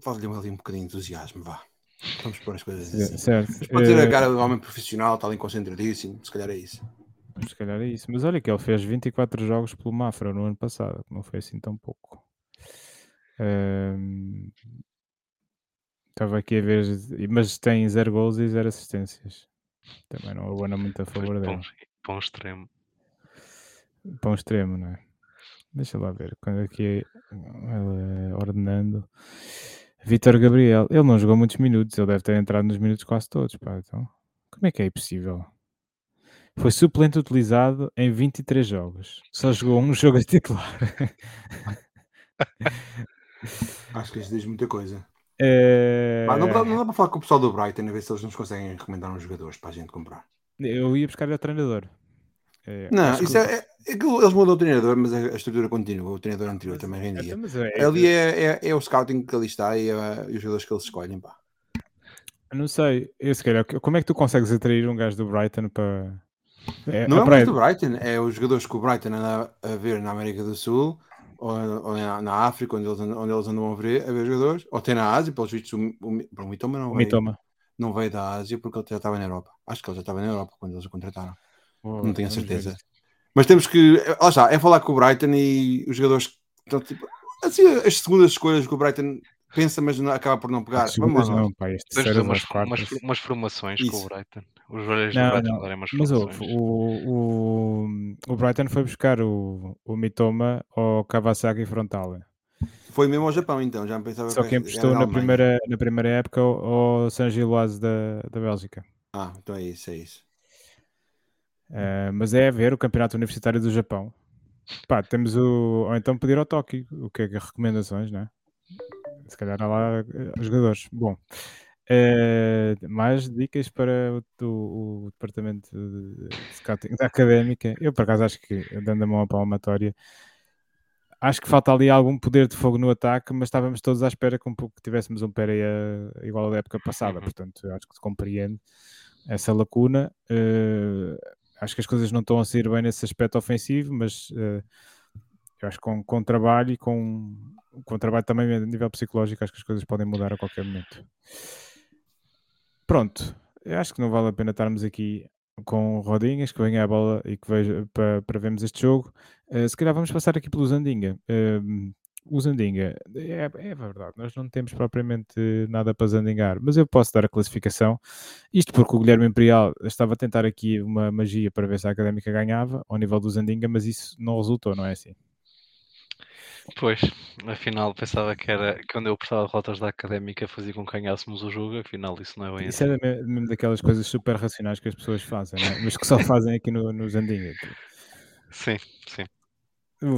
Faz-lhe ali um bocadinho de entusiasmo, vá. Vamos pôr as coisas assim. Certo. Pode ter eh, a cara de um homem profissional, está ali concentradíssimo. Se calhar é isso. Se calhar é isso. Mas olha que ele fez 24 jogos pelo Mafra no ano passado, que não foi assim tão pouco. Ahm, Estava aqui a ver, mas tem 0 gols e 0 assistências. Também não abona muito a favor um, dele. para um extremo. Para um extremo, não é? Deixa lá ver. Quando aqui ele, é ordenando. Vitor Gabriel, ele não jogou muitos minutos, ele deve ter entrado nos minutos quase todos. Pá, então, como é que é possível? Foi suplente utilizado em 23 jogos. Só jogou um jogo de titular. Acho que isso diz muita coisa. É, Pá, não, dá, não dá para falar com o pessoal do Brighton a ver se eles nos conseguem recomendar uns jogadores para a gente comprar. Eu ia buscar o treinador. É, Não, isso que- é, é, é que eles mudam o treinador, mas a, estrutura continua. O treinador anterior também rendia. Mas é- Ali é, é, é o scouting que ali está e, é- e os jogadores que eles escolhem. Pá. Não sei, eu, se calhar, como é que tu consegues atrair um gajo do Brighton para. É, Não é praia- do Brighton, é os jogadores que o Brighton anda a ver na América do Sul ou, ou na, na África, onde eles, andam, onde eles andam a ver, a ver jogadores, ou até na Ásia, pelos vistos, o, o, o Mitoma não veio, Mitoma. não veio da Ásia porque ele já estava na Europa. Acho que ele já estava na Europa quando eles o contrataram. Não tenho a certeza. Mas temos que, lá está, é falar com o Brighton e os jogadores que estão tipo, assim, as segundas escolhas que o Brighton pensa, mas não- acaba por não pegar. Vamos lá, não, pá, fazer umas, umas, umas formações com Isso. o Brighton. Os velhos do Não, Brighton não, darem umas mas formações. ouve, o, o, o Brighton foi buscar o, o Mitoma ao Kawasaki Frontale. Foi mesmo ao Japão, então, já me pensava Só que era emprestou na Alemanha. primeira, na primeira época ao, ao San Giloise da, da Bélgica. Ah, então é isso, é isso. Uh, mas é a ver o campeonato universitário do Japão. Pá, temos o. Ou então pedir ao Tóquio, o que é que recomendações, né? Se calhar há lá eh, jogadores. Bom, eh, mais dicas para o, o- o departamento de scouting da académica. Eu, por acaso, acho que, dando a mão à palmatória, acho que falta ali algum poder de fogo no ataque, mas estávamos todos à espera que, um pouco, que tivéssemos um Pereira igual ao da época passada. Uhum. Portanto, acho que se compreende essa lacuna. Eh, acho que as coisas não estão a sair bem nesse aspecto ofensivo, mas eh, eu acho que com, com trabalho e com, com trabalho também a nível psicológico, acho que as coisas podem mudar a qualquer momento. Pronto, eu acho que não vale a pena estarmos aqui com rodinhas, que venha a bola e que veja para, para vermos este jogo. Eh, se calhar vamos passar aqui pelo Zandinga. Ehm, o Zandinga, é, é verdade, nós não temos propriamente nada para Zandingar, mas eu posso dar a classificação. Isto porque o Guilherme Imperial estava a tentar aqui uma magia para ver se a Académica ganhava ao nível do Zandinga, mas isso não resultou, não é assim? Pois, afinal pensava que era quando eu prestava rotas da académica fazia com que ganhássemos o jogo, afinal isso não é bem Isso assim. era me- mesmo daquelas coisas super racionais que as pessoas fazem, é? mas que só fazem aqui no, no Zandinga. Sim, sim.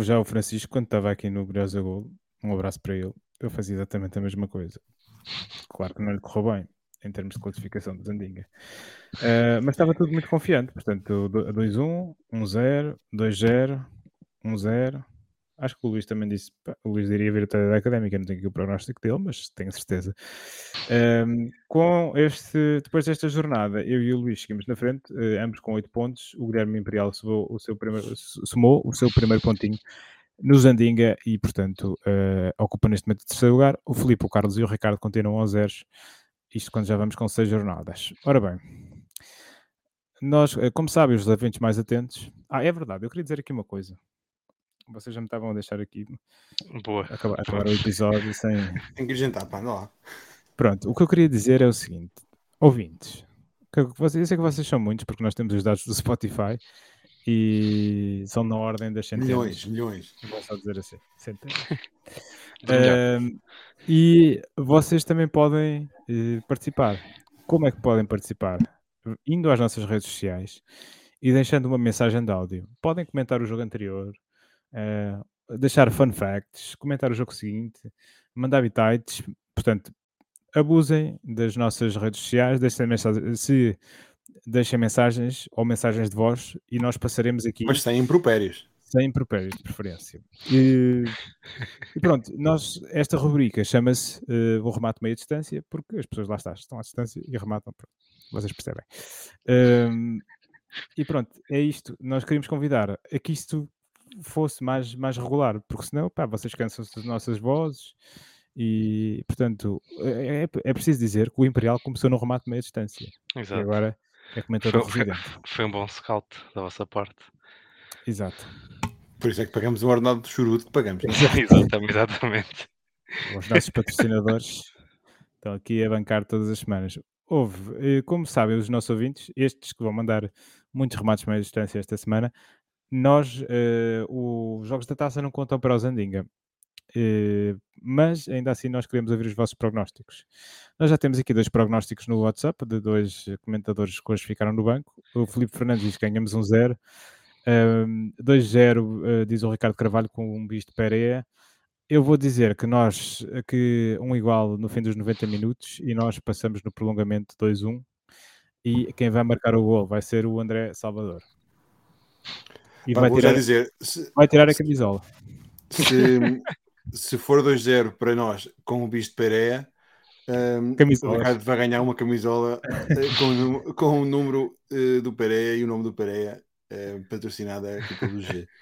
Já o Francisco, quando estava aqui no Briosa Gol, um abraço para ele, eu fazia exatamente a mesma coisa. Claro que não lhe correu bem em termos de classificação do Zandinga. Eh, mas estava tudo muito confiante, portanto, do- 2-1, 1-0, 2-0, 1-0. Acho que o Luís também disse, o Luís iria vir até da académica, não tenho aqui o prognóstico dele, mas tenho certeza. Ehm, com este, depois desta jornada, eu e o Luís seguimos na frente, eh, ambos com 8 pontos. O Guilherme Imperial somou o seu primeiro, somou o seu primeiro pontinho no Zandinga e, portanto, eh, ocupa neste momento o terceiro lugar. O Filipe, o Carlos e o Ricardo continuam aos zeros. Isto quando já vamos com seis jornadas. Ora bem, nós, eh, como sabem, os eventos mais atentos. Ah, é verdade, eu queria dizer aqui uma coisa. Vocês já me estavam a deixar aqui Boa. acabar, acabar o episódio sem. Tem que agentar, pá, anda lá. Pronto, o que eu queria dizer é o seguinte: ouvintes, que vocês, eu sei que vocês são muitos, porque nós temos os dados do Spotify e são na ordem das centenas. Milhões, milhões. Vou só dizer assim, centenas. E vocês também podem eh, participar. Como é que podem participar? Indo às nossas redes sociais e deixando uma mensagem de áudio. Podem comentar o jogo anterior, eh, deixar fun facts, comentar o jogo seguinte, mandar bitites. Portanto, abusem das nossas redes sociais, deixem mensagens, se deixem mensagens ou mensagens de voz e nós passaremos aqui. Mas sem impropérios. Sem impropérios, de preferência. E, e pronto, nós, esta rubrica chama-se uh, O Remate Meia Distância, porque as pessoas lá estão, estão à distância e rematam. Pronto, vocês percebem. Um, e pronto, é isto. Nós queríamos convidar a que isto fosse mais, mais regular, porque senão, pá, vocês cansam-se das nossas vozes e, portanto, é, é, é preciso dizer que o Imperial começou no remate meia distância. Exato. E agora é comentador foi, residente. Foi, foi um bom scout da vossa parte. Exato. Por isso é que pagamos o ordenado de churuto que pagamos. exatamente, exatamente. Os nossos patrocinadores estão aqui a bancar todas as semanas. Houve, eh, como sabem os nossos ouvintes, estes que vão mandar muitos remates meia distância esta semana, nós, uh, os jogos da taça não contam para o Zandinga. Uh, mas ainda assim nós queremos ouvir os vossos prognósticos. Nós já temos aqui dois prognósticos no WhatsApp de dois comentadores que hoje ficaram no banco. O Felipe Fernandes diz que ganhamos um 0. Um, 2-0 uh, diz o Ricardo Carvalho com um bicho de Pereira. Eu vou dizer que nós, que um igual no fim dos 90 minutos e nós passamos no prolongamento 2-1 e quem vai marcar o gol vai ser o André Salvador. E vai tirar, dizer, se, vai tirar a camisola. Se, se for 2-0 para nós com o bicho de Pereira, um, o Ricardo vai ganhar uma camisola uh, com, com o número uh, do Pereira e o nome do Pereira uh, patrocinada aqui pelo G.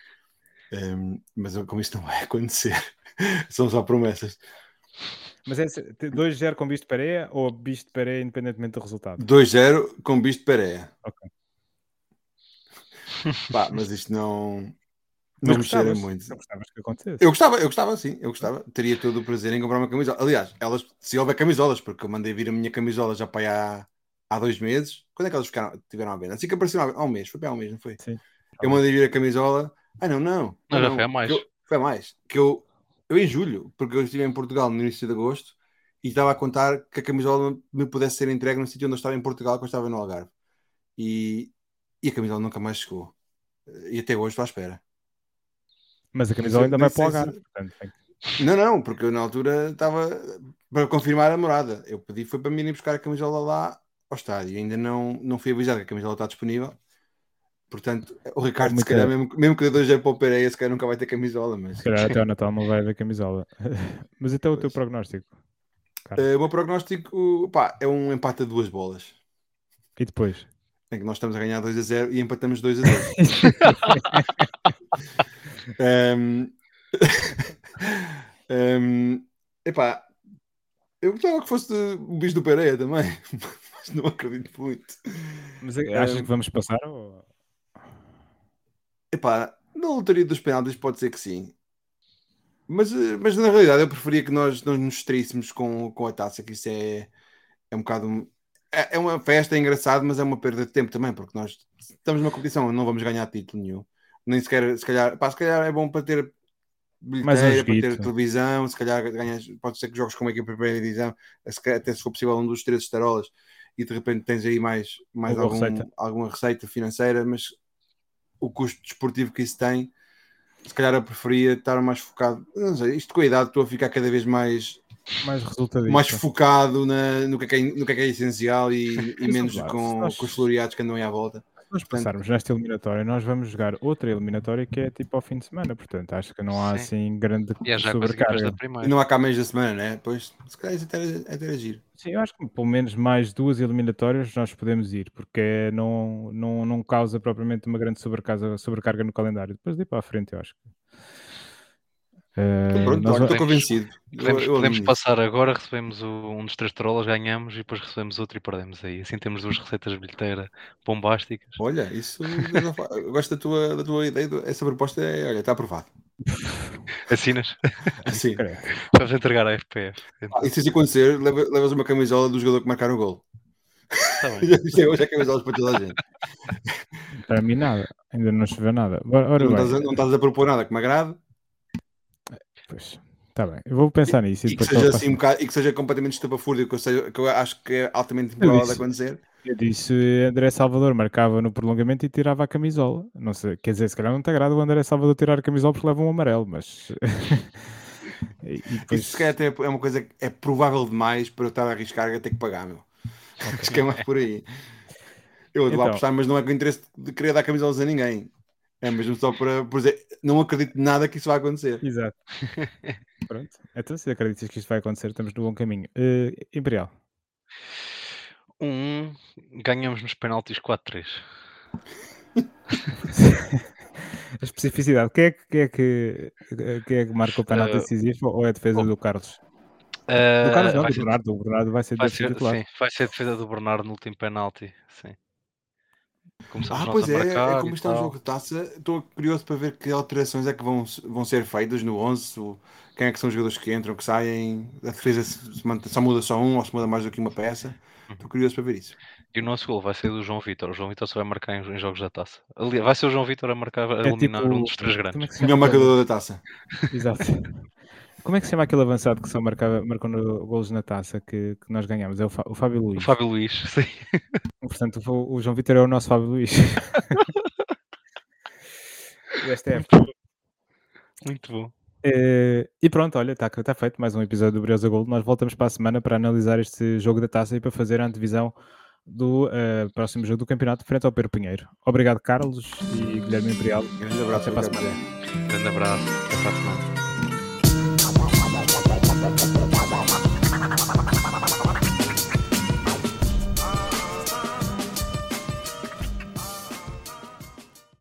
Um, mas como isso não vai acontecer, são só promessas. Mas é 2-0 com bicho de Pereira ou bicho de Pereira independentemente do resultado? 2-0 com bicho de Pereira. Ok. Pá, mas isto não. Não me cheira muito. Não gostavas que acontecesse? Eu gostava, eu gostava sim, eu gostava. Teria todo o prazer em comprar uma camisola. Aliás, elas, se houver camisolas, porque eu mandei vir a minha camisola já para há, há dois meses. Quando é que elas ficaram, tiveram a venda? Assim que apareceram há um mês, foi para há um mês, não foi? Sim. Eu mandei vir a camisola. Ah, não, não. Não, não já foi a mais. Eu, foi a mais. Que eu, eu em julho, porque eu estive em Portugal no início de agosto e estava a contar que a camisola me pudesse ser entregue no sítio onde eu estava em Portugal, quando eu estava no Algarve. E, e a camisola nunca mais chegou. E até hoje estou à espera. Mas a camisola ainda vai para o Algarve. Não, não, porque eu na altura estava para confirmar a morada. Eu pedi, foi para mim ir buscar a camisola lá ao estádio. Ainda não, não fui avisado que a camisola está disponível. Portanto, o Ricardo, Muito se calhar, mesmo, mesmo que dê dois para o Pereira, se calhar nunca vai ter camisola. Mas... Se calhar até o Natal não vai haver camisola. mas então pois. o teu prognóstico? Uh, o meu prognóstico pá, é um empate a duas bolas. E depois? Em que nós estamos a ganhar 2 a 0 e empatamos 2 a 0. um, um, epá, eu gostava que fosse o bicho do Pereira também, mas não acredito muito. Mas achas um, que vamos passar? Ou... Epá, na lotaria dos penaltis pode ser que sim. Mas, mas na realidade eu preferia que nós, nós nos distraíssemos com, com a taça, que isso é, é um bocado é, é uma festa, é engraçado, mas é uma perda de tempo também, porque nós estamos numa competição, não vamos ganhar título nenhum. Nem sequer, se calhar, pá, se calhar é bom para ter bilheteira, um para ter televisão, se calhar ganhas, pode ser que jogos com uma equipa de primeira divisão, até se for possível um dos três estarolas e de repente tens aí mais, mais algum, receita. alguma receita financeira, mas o custo desportivo que isso tem, se calhar eu preferia estar mais focado. Não sei, isto com a idade estou a ficar cada vez mais mais resultado mais focado na, no, que é que é, no que é, que é essencial e, e menos claro, com, nós, com os floreados que andam aí à volta. Se nós passarmos nesta eliminatória, nós vamos jogar outra eliminatória que é tipo ao fim de semana, portanto acho que não há Sim. assim grande e sobrecarga. E não há cá mês da semana, né? Pois, se calhar isso é até agir. Sim, eu acho que pelo menos mais duas eliminatórias nós podemos ir, porque não, não, não causa propriamente uma grande sobrecarga, sobrecarga no calendário. Depois de ir para a frente, eu acho que Uh, pronto, nós estou convencido. Podemos, eu, eu podemos passar agora, recebemos o, um dos três trolas, ganhamos e depois recebemos outro e perdemos aí. Assim temos duas receitas de bilheteira bombásticas. Olha, isso eu gosto da tua, da tua ideia. Essa proposta é, olha, está aprovado. Assinas? Sim. Vamos entregar a FPF. Então. Ah, e se isso acontecer, levas uma camisola do jogador que marcar o gol. Tá bem. hoje é camisolas para toda a gente. Para mim nada, ainda não choveu nada. Ora, não, estás a, não estás a propor nada que me agrade? Pois. Tá bem, eu vou pensar nisso. E, e que seja assim um bocado, e que seja completamente estapafúrdio, que, eu seja, que eu acho que é altamente improvável de acontecer. Eu disse André Salvador marcava no prolongamento e tirava a camisola. Não sei, quer dizer, se calhar não te agrada o André Salvador tirar a camisola porque leva um amarelo, mas. e, e depois... Isso se calhar até é uma coisa que é provável demais para eu estar a arriscar e ter que pagar, meu. Okay. Acho que é mais por aí. Eu vou então... apostar, mas não é com o interesse de querer dar camisolas a ninguém. É mesmo só para, por dizer, não acredito nada que isso vai acontecer. Exato. Pronto. Então, se acreditas que isto vai acontecer, estamos no bom caminho. Uh, Imperial. Um, ganhamos nos penaltis 4-3. a especificidade. Quem é, quem, é que, quem é que marca o penalti uh, decisivo ou é a defesa oh, do Carlos? Uh, do Carlos não, do ser, Bernardo. O Bernardo vai ser, vai ser titular. Sim, vai ser a defesa do Bernardo no último penalti. Sim. Começamos ah, pois é, é como está o jogo de taça. Estou curioso para ver que alterações é que vão, vão ser feitas no 11. Quem é que são os jogadores que entram, que saem? A defesa se mantém, só muda só um ou se muda mais do que uma peça? Estou curioso para ver isso. E o nosso gol vai ser do João Vitor. O João Vitor só vai marcar em, em jogos da taça. Aliás, vai ser o João Vitor a marcar, a é eliminar tipo... um dos três grandes. É o melhor marcador da taça. Exato. Como é que se chama aquele avançado que só marcava, marcou no, golos na taça que, que nós ganhamos? É o, o Fábio Luís. O Fábio Luís, sim. Portanto, o, o João Vitor é o nosso Fábio Luís. Esta é Muito bom. Uh, e pronto, olha, está tá feito mais um episódio do Briosa Gold. Nós voltamos para a semana para analisar este jogo da taça e para fazer a antevisão do uh, próximo jogo do campeonato frente ao Pedro Pinheiro. Obrigado, Carlos e Guilherme Imperial. Grande abraço, até para a semana. Grande abraço, até para a semana.